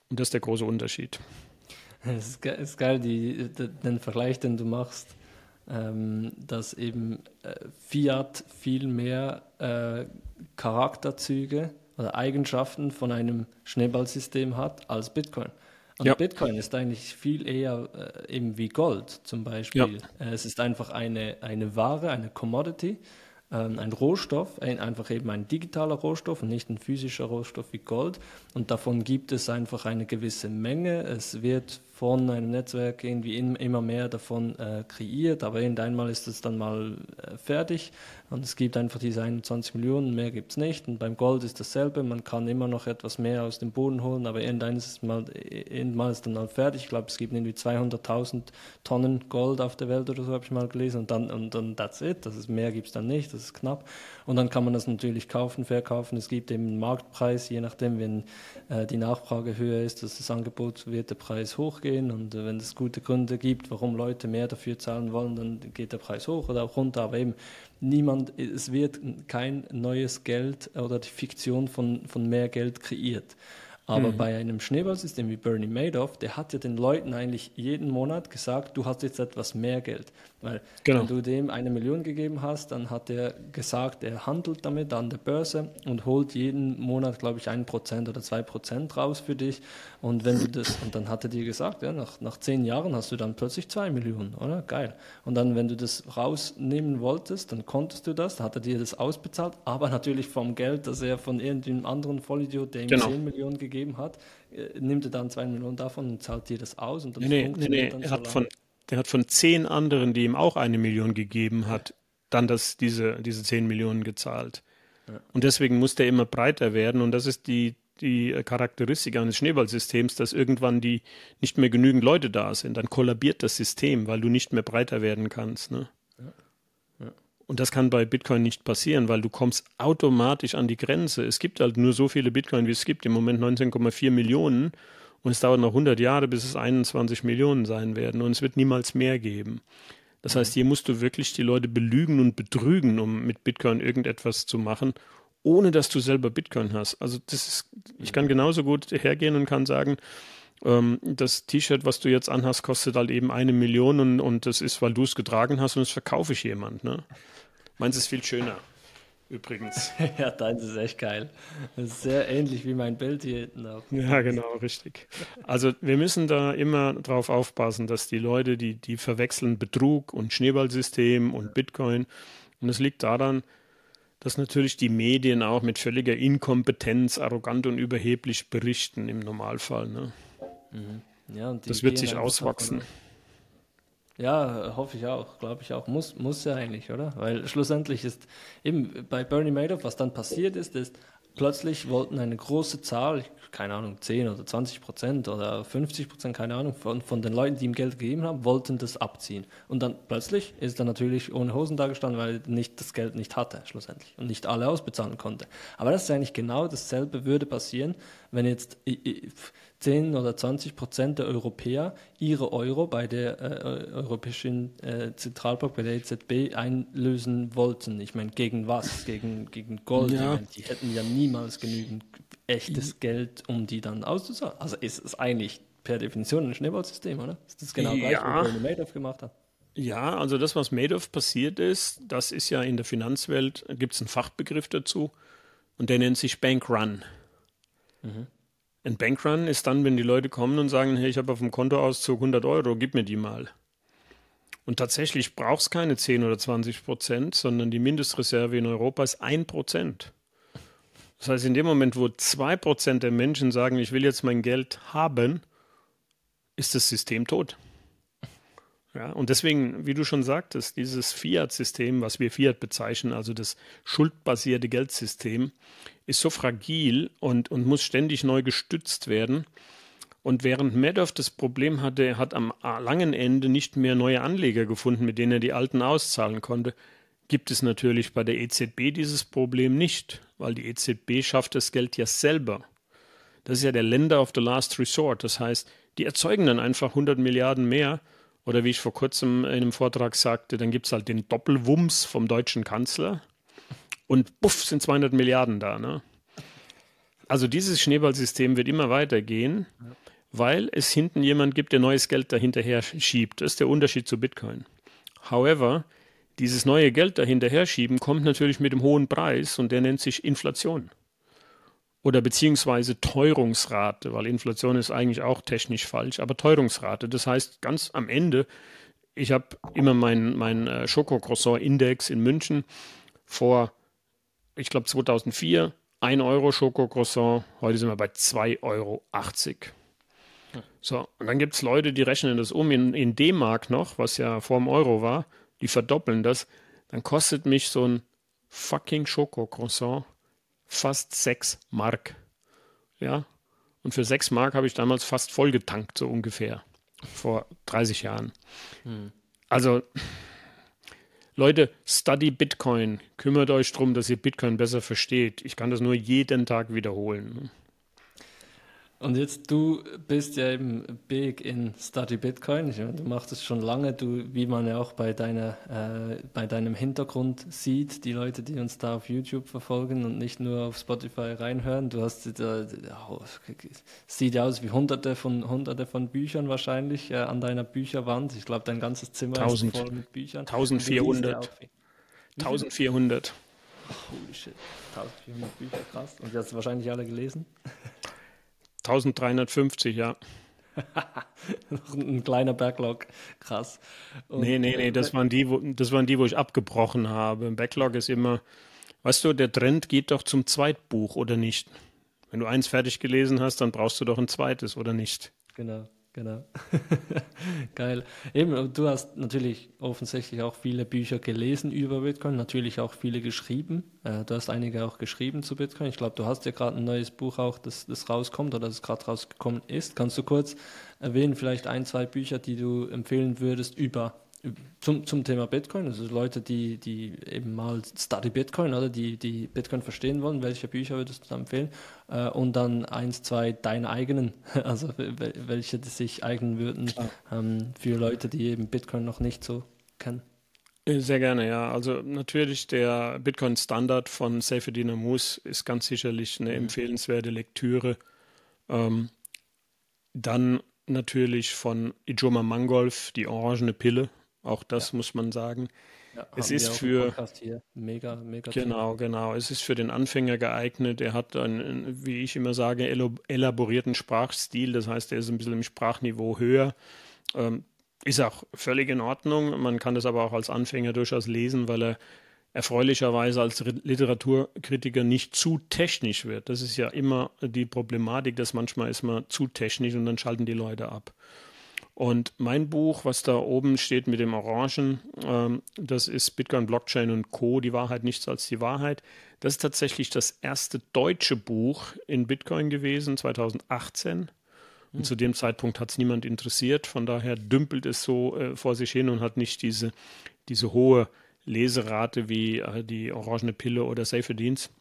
Und das ist der große Unterschied. Es ist, ge ist, geil, die, den Vergleich, den du machst, ähm, dass eben äh, Fiat viel mehr äh, Charakterzüge oder Eigenschaften von einem Schneeballsystem hat als Bitcoin. Und ja. Bitcoin ist eigentlich viel eher äh, eben wie Gold zum Beispiel. Ja. Äh, es ist einfach eine, eine Ware, eine Commodity, ähm, ein Rohstoff, ein, einfach eben ein digitaler Rohstoff und nicht ein physischer Rohstoff wie Gold. Und davon gibt es einfach eine gewisse Menge. Es wird von einem Netzwerk irgendwie in, immer mehr davon äh, kreiert, aber irgendeinmal ist es dann mal äh, fertig und es gibt einfach diese 21 Millionen, mehr gibt es nicht. Und beim Gold ist dasselbe, man kann immer noch etwas mehr aus dem Boden holen, aber irgendwann ist mal, irgendwann ist dann mal fertig. Ich glaube, es gibt irgendwie 200.000 Tonnen Gold auf der Welt oder so, habe ich mal gelesen und dann, und dann that's it, das ist, mehr gibt es dann nicht, das ist knapp. Und dann kann man das natürlich kaufen, verkaufen, es gibt eben einen Marktpreis, je nachdem, wenn äh, die Nachfrage höher ist, dass das Angebot wird der Preis hochgehen gehen und äh, wenn es gute Gründe gibt, warum Leute mehr dafür zahlen wollen, dann geht der Preis hoch oder auch runter. Aber eben niemand, es wird kein neues Geld oder die Fiktion von, von mehr Geld kreiert. Aber mhm. bei einem Schneeballsystem wie Bernie Madoff, der hat ja den Leuten eigentlich jeden Monat gesagt, du hast jetzt etwas mehr Geld. Weil genau. wenn du dem eine Million gegeben hast, dann hat er gesagt, er handelt damit an der Börse und holt jeden Monat, glaube ich, ein Prozent oder zwei Prozent raus für dich. Und wenn du das, und dann hat er dir gesagt, ja, nach, nach zehn Jahren hast du dann plötzlich zwei Millionen, oder? Geil. Und dann, wenn du das rausnehmen wolltest, dann konntest du das, dann hat er dir das ausbezahlt, aber natürlich vom Geld, das er von irgendeinem anderen Vollidiot, der ihm genau. 10 Millionen gegeben hat, äh, nimmt er dann zwei Millionen davon und zahlt dir das aus und dann nee, funktioniert nee, nee. dann er so hat lange. von der hat von zehn anderen, die ihm auch eine Million gegeben hat, dann das, diese, diese zehn Millionen gezahlt. Ja. Und deswegen muss der immer breiter werden. Und das ist die, die Charakteristik eines Schneeballsystems, dass irgendwann die nicht mehr genügend Leute da sind. Dann kollabiert das System, weil du nicht mehr breiter werden kannst. Ne? Ja. Ja. Und das kann bei Bitcoin nicht passieren, weil du kommst automatisch an die Grenze. Es gibt halt nur so viele Bitcoin, wie es gibt. Im Moment 19,4 Millionen. Und es dauert noch 100 Jahre, bis es 21 Millionen sein werden. Und es wird niemals mehr geben. Das heißt, hier musst du wirklich die Leute belügen und betrügen, um mit Bitcoin irgendetwas zu machen, ohne dass du selber Bitcoin hast. Also das ist, ich kann genauso gut hergehen und kann sagen, ähm, das T-Shirt, was du jetzt anhast, kostet halt eben eine Million und, und das ist, weil du es getragen hast und das verkaufe ich jemand. Ne? Meins ist viel schöner übrigens. ja, deins ist echt geil. Das ist sehr ähnlich wie mein Bild hier hinten auch. Ja, genau, richtig. Also wir müssen da immer drauf aufpassen, dass die Leute, die, die verwechseln Betrug und Schneeballsystem und Bitcoin. Und es liegt daran, dass natürlich die Medien auch mit völliger Inkompetenz arrogant und überheblich berichten im Normalfall. Ne? Mhm. Ja, das wird sich auswachsen. Davon, ja, hoffe ich auch, glaube ich auch. Muss, muss ja eigentlich, oder? Weil schlussendlich ist eben bei Bernie Madoff, was dann passiert ist, ist, plötzlich wollten eine große Zahl, keine Ahnung, 10 oder 20 Prozent oder 50 Prozent, keine Ahnung, von, von den Leuten, die ihm Geld gegeben haben, wollten das abziehen. Und dann plötzlich ist er natürlich ohne Hosen dagestanden, weil er nicht das Geld nicht hatte, schlussendlich, und nicht alle ausbezahlen konnte. Aber das ist eigentlich genau dasselbe würde passieren, wenn jetzt 10 oder 20 Prozent der Europäer ihre Euro bei der äh, Europäischen äh, Zentralbank, bei der EZB einlösen wollten. Ich meine, gegen was? Gegen, gegen Gold? Ja. Meine, die hätten ja niemals genügend echtes Geld, um die dann auszuzahlen. Also ist es eigentlich per Definition ein Schneeballsystem, oder? Ist das genau gleich, ja. was Madoff gemacht hat? Ja, also das, was Madoff passiert ist, das ist ja in der Finanzwelt, gibt es einen Fachbegriff dazu und der nennt sich Bankrun. Mhm. Ein Bankrun ist dann, wenn die Leute kommen und sagen, hey, ich habe auf dem Kontoauszug 100 Euro, gib mir die mal. Und tatsächlich braucht es keine 10 oder 20 Prozent, sondern die Mindestreserve in Europa ist 1 Prozent. Das heißt, in dem Moment, wo 2 Prozent der Menschen sagen, ich will jetzt mein Geld haben, ist das System tot. Ja, und deswegen, wie du schon sagtest, dieses Fiat-System, was wir Fiat bezeichnen, also das schuldbasierte Geldsystem, ist so fragil und, und muss ständig neu gestützt werden. Und während Madoff das Problem hatte, er hat am langen Ende nicht mehr neue Anleger gefunden, mit denen er die alten auszahlen konnte, gibt es natürlich bei der EZB dieses Problem nicht, weil die EZB schafft das Geld ja selber. Das ist ja der Länder of the Last Resort. Das heißt, die erzeugen dann einfach 100 Milliarden mehr. Oder wie ich vor kurzem in einem Vortrag sagte, dann gibt es halt den Doppelwumms vom deutschen Kanzler und buff sind 200 Milliarden da. Ne? Also dieses Schneeballsystem wird immer weitergehen, weil es hinten jemand gibt, der neues Geld dahinterher schiebt. Das ist der Unterschied zu Bitcoin. However, dieses neue Geld dahinterher schieben kommt natürlich mit dem hohen Preis und der nennt sich Inflation oder beziehungsweise Teuerungsrate, weil Inflation ist eigentlich auch technisch falsch, aber Teuerungsrate. Das heißt, ganz am Ende, ich habe immer meinen mein, äh, Schokocroissant-Index in München vor, ich glaube 2004, 1 Euro Schokocroissant, heute sind wir bei 2,80 Euro. So, und dann gibt es Leute, die rechnen das um in, in D-Mark noch, was ja vor dem Euro war, die verdoppeln das. Dann kostet mich so ein fucking Schokocroissant fast 6 Mark. Ja, und für 6 Mark habe ich damals fast voll getankt, so ungefähr, vor 30 Jahren. Hm. Also, Leute, study Bitcoin. Kümmert euch darum, dass ihr Bitcoin besser versteht. Ich kann das nur jeden Tag wiederholen. Und jetzt, du bist ja eben big in Study Bitcoin. Du machst es schon lange, du, wie man ja auch bei, deiner, äh, bei deinem Hintergrund sieht, die Leute, die uns da auf YouTube verfolgen und nicht nur auf Spotify reinhören. Du hast, äh, oh, sieht ja aus wie hunderte von, hunderte von Büchern wahrscheinlich äh, an deiner Bücherwand. Ich glaube, dein ganzes Zimmer 1000, ist voll mit Büchern. 1400. 1400. Holy shit, 1400 Bücher, krass. Und die hast du wahrscheinlich alle gelesen? 1350, ja. Noch ein kleiner Backlog, krass. Und, nee, nee, nee, das äh, waren, die, wo, das waren die, wo ich abgebrochen habe. Ein Backlog ist immer, weißt du, der Trend geht doch zum Zweitbuch, oder nicht? Wenn du eins fertig gelesen hast, dann brauchst du doch ein zweites, oder nicht? Genau. Genau. Geil. Eben, du hast natürlich offensichtlich auch viele Bücher gelesen über Bitcoin, natürlich auch viele geschrieben. Äh, du hast einige auch geschrieben zu Bitcoin. Ich glaube, du hast ja gerade ein neues Buch auch, das, das rauskommt oder das gerade rausgekommen ist. Kannst du kurz erwähnen, vielleicht ein, zwei Bücher, die du empfehlen würdest über zum, zum Thema Bitcoin, also Leute, die, die eben mal Study Bitcoin oder die, die Bitcoin verstehen wollen, welche Bücher würdest du da empfehlen? Äh, und dann eins, zwei deine eigenen, also welche sich eignen würden ähm, für Leute, die eben Bitcoin noch nicht so kennen. Äh, sehr gerne, ja. Also natürlich der Bitcoin Standard von Seyfedin Amus ist ganz sicherlich eine mhm. empfehlenswerte Lektüre. Ähm, dann natürlich von Ijoma Mangolf, die orangene Pille, auch das ja. muss man sagen. Ja, es ist für mega, mega. Genau, Thema. genau. Es ist für den Anfänger geeignet. Er hat einen, wie ich immer sage, elaborierten Sprachstil. Das heißt, er ist ein bisschen im Sprachniveau höher. Ähm, ist auch völlig in Ordnung. Man kann das aber auch als Anfänger durchaus lesen, weil er erfreulicherweise als Literaturkritiker nicht zu technisch wird. Das ist ja immer die Problematik, dass manchmal ist man zu technisch und dann schalten die Leute ab. Und mein Buch, was da oben steht mit dem Orangen, ähm, das ist Bitcoin, Blockchain und Co., die Wahrheit nichts als die Wahrheit. Das ist tatsächlich das erste deutsche Buch in Bitcoin gewesen, 2018. Und mhm. zu dem Zeitpunkt hat es niemand interessiert. Von daher dümpelt es so äh, vor sich hin und hat nicht diese, diese hohe Leserate wie äh, die Orangene Pille oder Safe Dienst.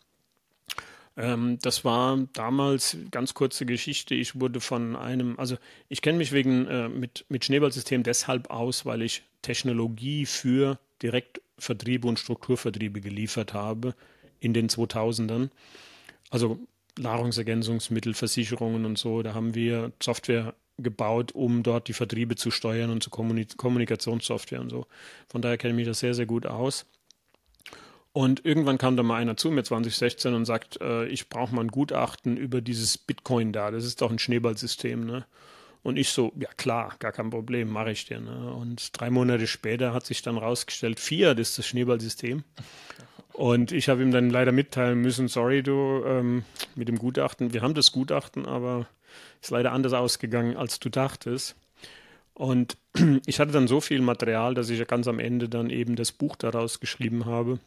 Ähm, das war damals ganz kurze Geschichte. Ich wurde von einem, also ich kenne mich wegen äh, mit, mit Schneeballsystem deshalb aus, weil ich Technologie für Direktvertriebe und Strukturvertriebe geliefert habe in den 2000ern. Also Nahrungsergänzungsmittel, Versicherungen und so. Da haben wir Software gebaut, um dort die Vertriebe zu steuern und zu Kommunik Kommunikationssoftware und so. Von daher kenne ich mich das sehr, sehr gut aus. Und irgendwann kam da mal einer zu mir 2016 und sagt, äh, ich brauche mal ein Gutachten über dieses Bitcoin da. Das ist doch ein Schneeballsystem, ne? Und ich so, ja klar, gar kein Problem, mache ich dir. Ne? Und drei Monate später hat sich dann rausgestellt, Fiat ist das Schneeballsystem. Und ich habe ihm dann leider mitteilen müssen, sorry du, ähm, mit dem Gutachten, wir haben das Gutachten, aber ist leider anders ausgegangen, als du dachtest. Und ich hatte dann so viel Material, dass ich ja ganz am Ende dann eben das Buch daraus geschrieben habe.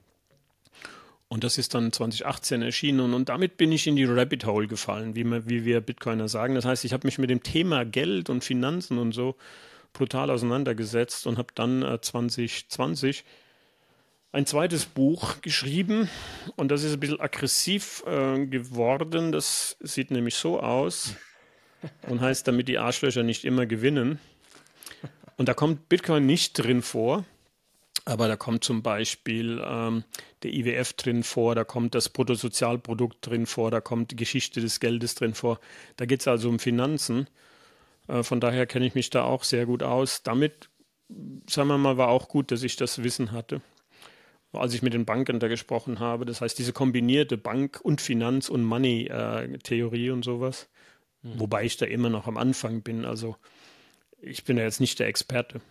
Und das ist dann 2018 erschienen und, damit bin ich in die Rabbit Hole gefallen, wie, man, wie wir Bitcoiner sagen. Das heißt, ich habe mich mit dem Thema Geld und Finanzen und so brutal auseinandergesetzt und habe dann äh, 2020 ein zweites Buch geschrieben und das ist ein bisschen aggressiv äh, geworden. Das sieht nämlich so aus und heißt, damit die Arschlöcher nicht immer gewinnen. Und da kommt Bitcoin nicht drin vor, aber da kommt zum Beispiel ähm, der IWF drin vor, da kommt das Bruttosozialprodukt drin vor, da kommt die Geschichte des Geldes drin vor. Da geht es also um Finanzen. Äh, von daher kenne ich mich da auch sehr gut aus. Damit, sagen wir mal, war auch gut, dass ich das Wissen hatte, als ich mit den Banken da gesprochen habe. Das heißt, diese kombinierte Bank- und Finanz- und Money-Theorie und sowas. Mhm. Wobei ich da immer noch am Anfang bin. Also ich bin ja jetzt nicht der Experte.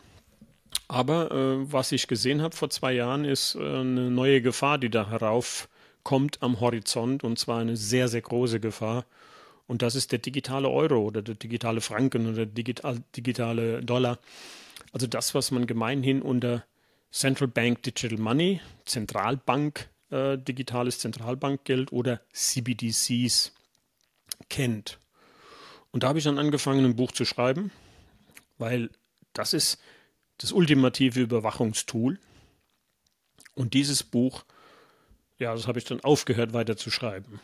Aber äh, was ich gesehen habe vor zwei Jahren, ist äh, eine neue Gefahr, die da heraufkommt am Horizont. Und zwar eine sehr, sehr große Gefahr. Und das ist der digitale Euro oder der digitale Franken oder der digital, digitale Dollar. Also das, was man gemeinhin unter Central Bank Digital Money, Zentralbank, äh, digitales Zentralbankgeld oder CBDCs kennt. Und da habe ich dann angefangen, ein Buch zu schreiben, weil das ist das ultimative Überwachungstool. Und dieses Buch, ja, das habe ich dann aufgehört weiter zu schreiben.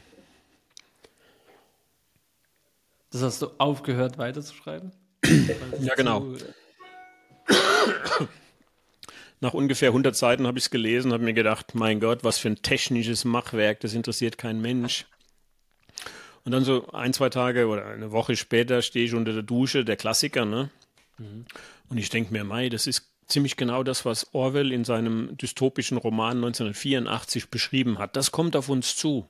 Das hast du aufgehört weiterzuschreiben? ja, genau. Nach ungefähr 100 Seiten habe ich es gelesen, habe mir gedacht, mein Gott, was für ein technisches Machwerk, das interessiert kein Mensch. Und dann so ein, zwei Tage oder eine Woche später stehe ich unter der Dusche, der Klassiker, ne? Mhm. Und ich denke mir, Mai, das ist ziemlich genau das, was Orwell in seinem dystopischen Roman 1984 beschrieben hat. Das kommt auf uns zu.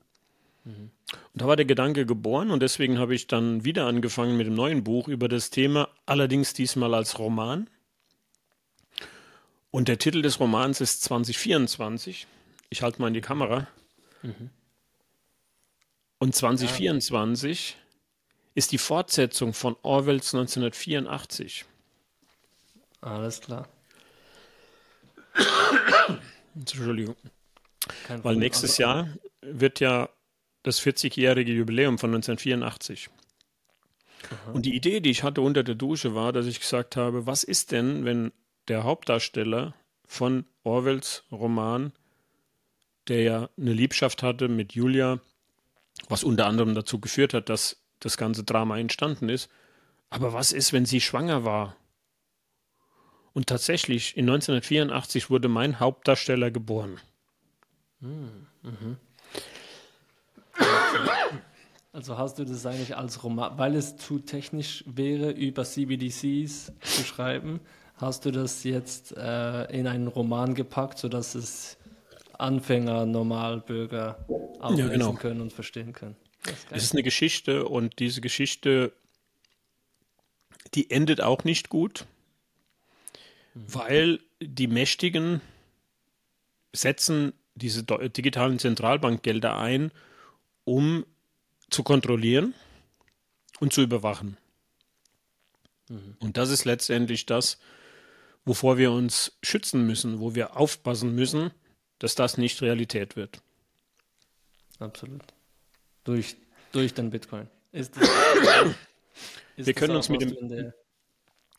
Mhm. Und da war der Gedanke geboren und deswegen habe ich dann wieder angefangen mit dem neuen Buch über das Thema, allerdings diesmal als Roman. Und der Titel des Romans ist 2024. Ich halte mal in die Kamera. Mhm. Und 2024 ja. ist die Fortsetzung von Orwells 1984. Alles klar. Entschuldigung. Weil nächstes Jahr wird ja das 40-jährige Jubiläum von 1984. Aha. Und die Idee, die ich hatte unter der Dusche, war, dass ich gesagt habe, was ist denn, wenn der Hauptdarsteller von Orwells Roman, der ja eine Liebschaft hatte mit Julia, was unter anderem dazu geführt hat, dass das ganze Drama entstanden ist, aber was ist, wenn sie schwanger war? Und tatsächlich, in 1984 wurde mein Hauptdarsteller geboren. Hm, mhm. Also hast du das eigentlich als Roman, weil es zu technisch wäre, über CBDCs zu schreiben, hast du das jetzt äh, in einen Roman gepackt, sodass es Anfänger, Normalbürger auch ja, genau. lesen können und verstehen können. Es ist eine Geschichte und diese Geschichte, die endet auch nicht gut. Weil die Mächtigen setzen diese digitalen Zentralbankgelder ein, um zu kontrollieren und zu überwachen. Mhm. Und das ist letztendlich das, wovor wir uns schützen müssen, wo wir aufpassen müssen, dass das nicht Realität wird. Absolut. Durch, durch den Bitcoin. Ist das, ist wir können uns mit dem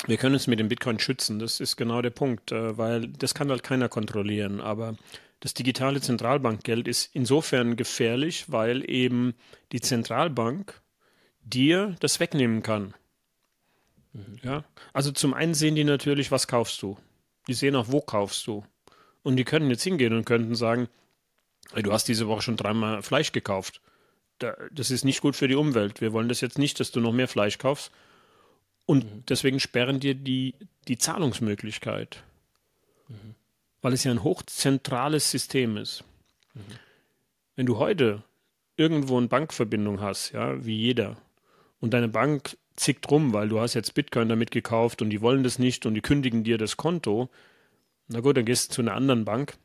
wir können uns mit dem Bitcoin schützen. Das ist genau der Punkt, äh, weil das kann halt keiner kontrollieren. Aber das digitale Zentralbankgeld ist insofern gefährlich, weil eben die Zentralbank dir das wegnehmen kann. Mhm. Ja? Also zum einen sehen die natürlich, was kaufst du. Die sehen auch, wo kaufst du. Und die können jetzt hingehen und könnten sagen, du hast diese Woche schon dreimal Fleisch gekauft. Das ist nicht gut für die Umwelt. Wir wollen das jetzt nicht, dass du noch mehr Fleisch kaufst. Und mhm. deswegen sperren dir die, die Zahlungsmöglichkeit. Mhm weil es ja ein hochzentrales System ist. Mhm. Wenn du heute irgendwo eine Bankverbindung hast, ja, wie jeder, und deine Bank zickt rum, weil du hast jetzt Bitcoin damit gekauft und die wollen das nicht und die kündigen dir das Konto, na gut, dann gehst du zu einer anderen Bank,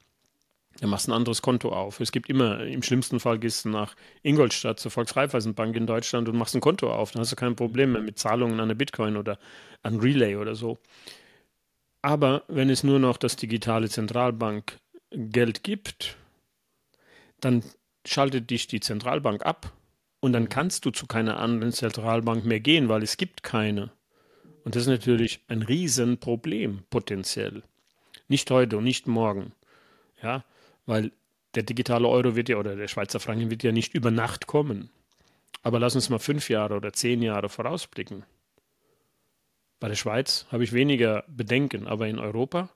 dann machst du ein anderes Konto auf. Es gibt immer, im schlimmsten Fall gehst du nach Ingolstadt zur Volksreifeisenbank in Deutschland und machst ein Konto auf. Dann hast du kein Problem mehr mit Zahlungen an eine Bitcoin oder an Relay oder so. Aber wenn es nur noch das digitale Zentralbankgeld gibt, dann schaltet dich die Zentralbank ab und dann kannst du zu keiner anderen Zentralbank mehr gehen, weil es gibt keine. Und das ist natürlich ein Riesenproblem potenziell. Nicht heute und nicht morgen. Ja, weil der digitale Euro wird ja oder der Schweizer Franken wird ja nicht über Nacht kommen. Aber lass uns mal fünf Jahre oder zehn Jahre vorausblicken. Bei der Schweiz habe ich weniger Bedenken, aber in Europa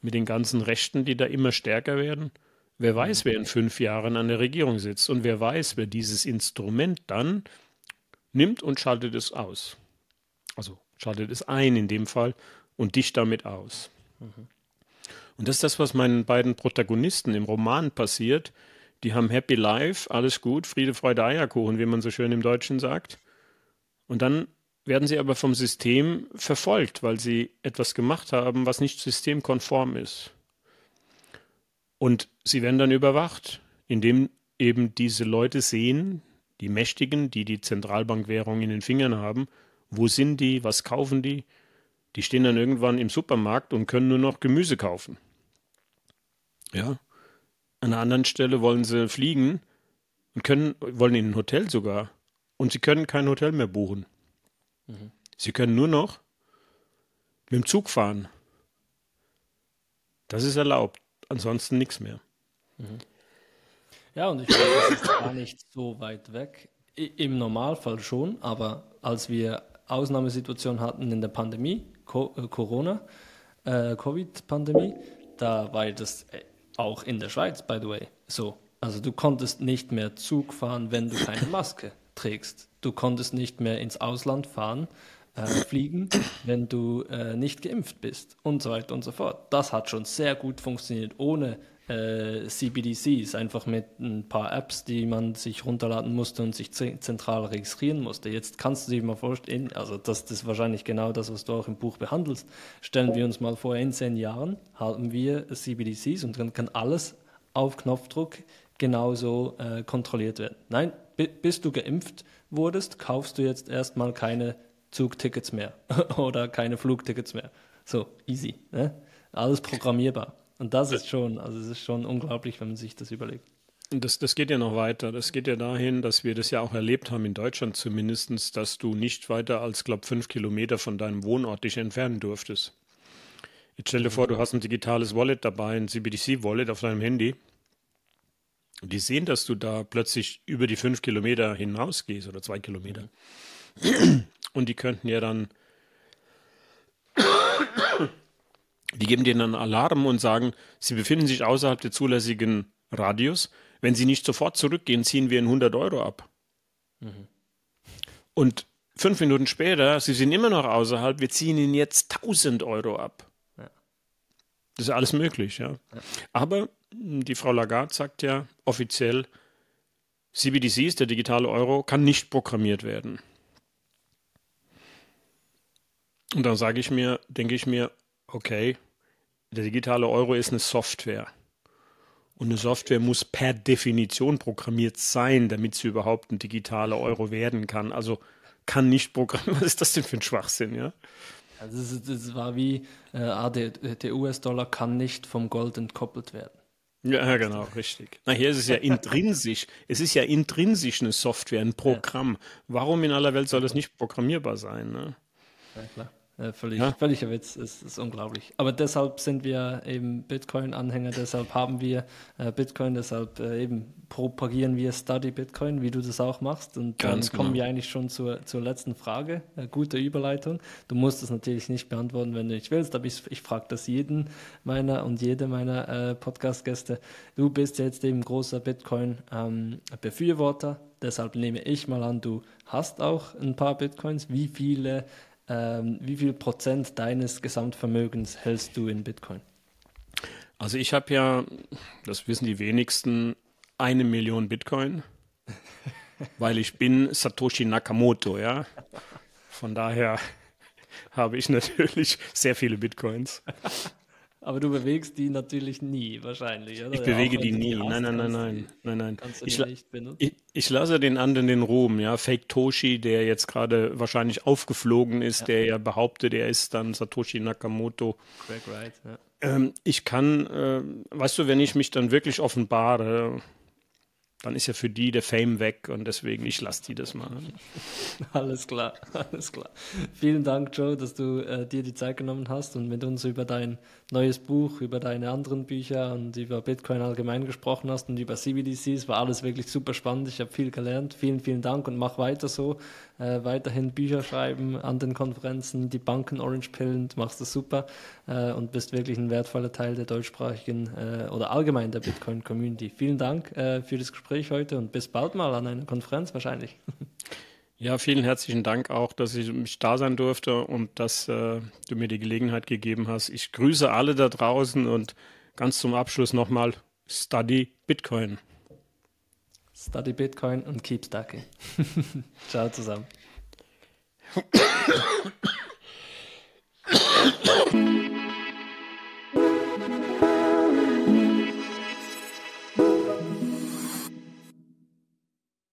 mit den ganzen Rechten, die da immer stärker werden, wer weiß, wer in fünf Jahren an der Regierung sitzt und wer weiß, wer dieses Instrument dann nimmt und schaltet es aus. Also schaltet es ein in dem Fall und dich damit aus. Mhm. Und das ist das, was meinen beiden Protagonisten im Roman passiert. Die haben Happy Life, alles gut, Friede, Freude, Eierkuchen, wie man so schön im Deutschen sagt. Und dann werden sie aber vom System verfolgt, weil sie etwas gemacht haben, was nicht systemkonform ist. Und sie werden dann überwacht, indem eben diese Leute sehen, die Mächtigen, die die Zentralbankwährung in den Fingern haben, wo sind die, was kaufen die, die stehen dann irgendwann im Supermarkt und können nur noch Gemüse kaufen. Ja. An einer anderen Stelle wollen sie fliegen und können, wollen in ein Hotel sogar. Und sie können kein Hotel mehr buchen. Mhm. Sie können nur noch mit dem Zug fahren. Das ist erlaubt. Ansonsten nichts mehr. Mhm. Ja, und ich glaube, das ist gar nicht so weit weg. Im Normalfall schon, aber als wir Ausnahmesituationen hatten in der Pandemie, äh, Corona, äh, Covid-Pandemie, da war das äh, auch in der Schweiz, by the way, so. Also du konntest nicht mehr Zug fahren, wenn du keine Maske trägst. Du konntest nicht mehr ins Ausland fahren, äh, fliegen, wenn du äh, nicht geimpft bist und so weiter und so fort. Das hat schon sehr gut funktioniert, ohne äh, CBDCs, einfach mit ein paar Apps, die man sich runterladen musste und sich zentral registrieren musste. Jetzt kannst du dir mal vorstellen, also das, das ist wahrscheinlich genau das, was du auch im Buch behandelst. Stellen wir uns mal vor, in zehn Jahren haben wir CBDCs und dann kann alles auf Knopfdruck genauso äh, kontrolliert werden. Nein, bis du geimpft wurdest, kaufst du jetzt erstmal keine Zugtickets mehr oder keine Flugtickets mehr. So, easy. Ne? Alles programmierbar. Und das ist schon, also es ist schon unglaublich, wenn man sich das überlegt. Das, das geht ja noch weiter. Das geht ja dahin, dass wir das ja auch erlebt haben, in Deutschland zumindest, dass du nicht weiter als, glaube fünf Kilometer von deinem Wohnort dich entfernen durftest. Jetzt stell dir vor, du hast ein digitales Wallet dabei, ein CBDC-Wallet auf deinem Handy. Und die sehen, dass du da plötzlich über die fünf Kilometer hinausgehst oder zwei Kilometer. Und die könnten ja dann die geben dir dann Alarm und sagen, sie befinden sich außerhalb der zulässigen Radius. Wenn sie nicht sofort zurückgehen, ziehen wir ihnen 100 Euro ab. Mhm. Und fünf Minuten später, sie sind immer noch außerhalb, wir ziehen ihnen jetzt 1000 Euro ab. Ja. Das ist alles möglich, ja. ja. Aber die Frau Lagarde sagt ja offiziell, CBDCs, der digitale Euro, kann nicht programmiert werden. Und dann sage ich mir, denke ich mir, okay, der digitale Euro ist eine Software. Und eine Software muss per Definition programmiert sein, damit sie überhaupt ein digitaler Euro werden kann. Also kann nicht programmieren. Was ist das denn für ein Schwachsinn, ja? Also das, war wie, äh, ah, der, der US-Dollar kann nicht vom Gold entkoppelt werden. Ja, genau, richtig. Na, hier ist es ja intrinsisch. Es ist ja intrinsisch eine Software, ein Programm. Warum in aller Welt soll das nicht programmierbar sein? Ne? Ja, klar. Äh, völlig, ja. völliger Witz, ist, ist, unglaublich. Aber deshalb sind wir eben Bitcoin-Anhänger, deshalb haben wir äh, Bitcoin, deshalb äh, eben propagieren wir Study Bitcoin, wie du das auch machst. Und dann Ganz kommen genau. wir eigentlich schon zur, zur letzten Frage. Äh, gute Überleitung. Du musst es natürlich nicht beantworten, wenn du nicht willst, aber ich, ich frage das jeden meiner und jede meiner äh, Podcast-Gäste. Du bist jetzt eben großer Bitcoin-Befürworter. Ähm, deshalb nehme ich mal an, du hast auch ein paar Bitcoins. Wie viele ähm, wie viel Prozent deines Gesamtvermögens hältst du in Bitcoin? Also ich habe ja, das wissen die wenigsten, eine Million Bitcoin, weil ich bin Satoshi Nakamoto, ja. Von daher habe ich natürlich sehr viele Bitcoins. Aber du bewegst die natürlich nie, wahrscheinlich, oder? Ich bewege die nie. Nein, nein, nein, nein, nein, nein. Ich, ich, ich, lasse den anderen den Ruhm, ja. Fake Toshi, der jetzt gerade wahrscheinlich aufgeflogen ist, ja. der ja behauptet, er ist dann Satoshi Nakamoto. Craig Wright, ja. Ähm, ich kann, äh, weißt du, wenn ich mich dann wirklich offenbare, dann ist ja für die der Fame weg und deswegen, ich lasse die das machen. Alles klar, alles klar. Vielen Dank, Joe, dass du äh, dir die Zeit genommen hast und mit uns über dein neues Buch, über deine anderen Bücher und über Bitcoin allgemein gesprochen hast und über CBDCs. War alles wirklich super spannend. Ich habe viel gelernt. Vielen, vielen Dank und mach weiter so. Äh, weiterhin Bücher schreiben an den Konferenzen, die Banken Orange Pillen, du machst das super äh, und bist wirklich ein wertvoller Teil der deutschsprachigen äh, oder allgemein der Bitcoin Community. Vielen Dank äh, für das Gespräch heute und bis bald mal an einer Konferenz wahrscheinlich. Ja, vielen herzlichen Dank auch, dass ich mich da sein durfte und dass äh, du mir die Gelegenheit gegeben hast. Ich grüße alle da draußen und ganz zum Abschluss nochmal Study Bitcoin. Study Bitcoin und keep stacking. Ciao zusammen.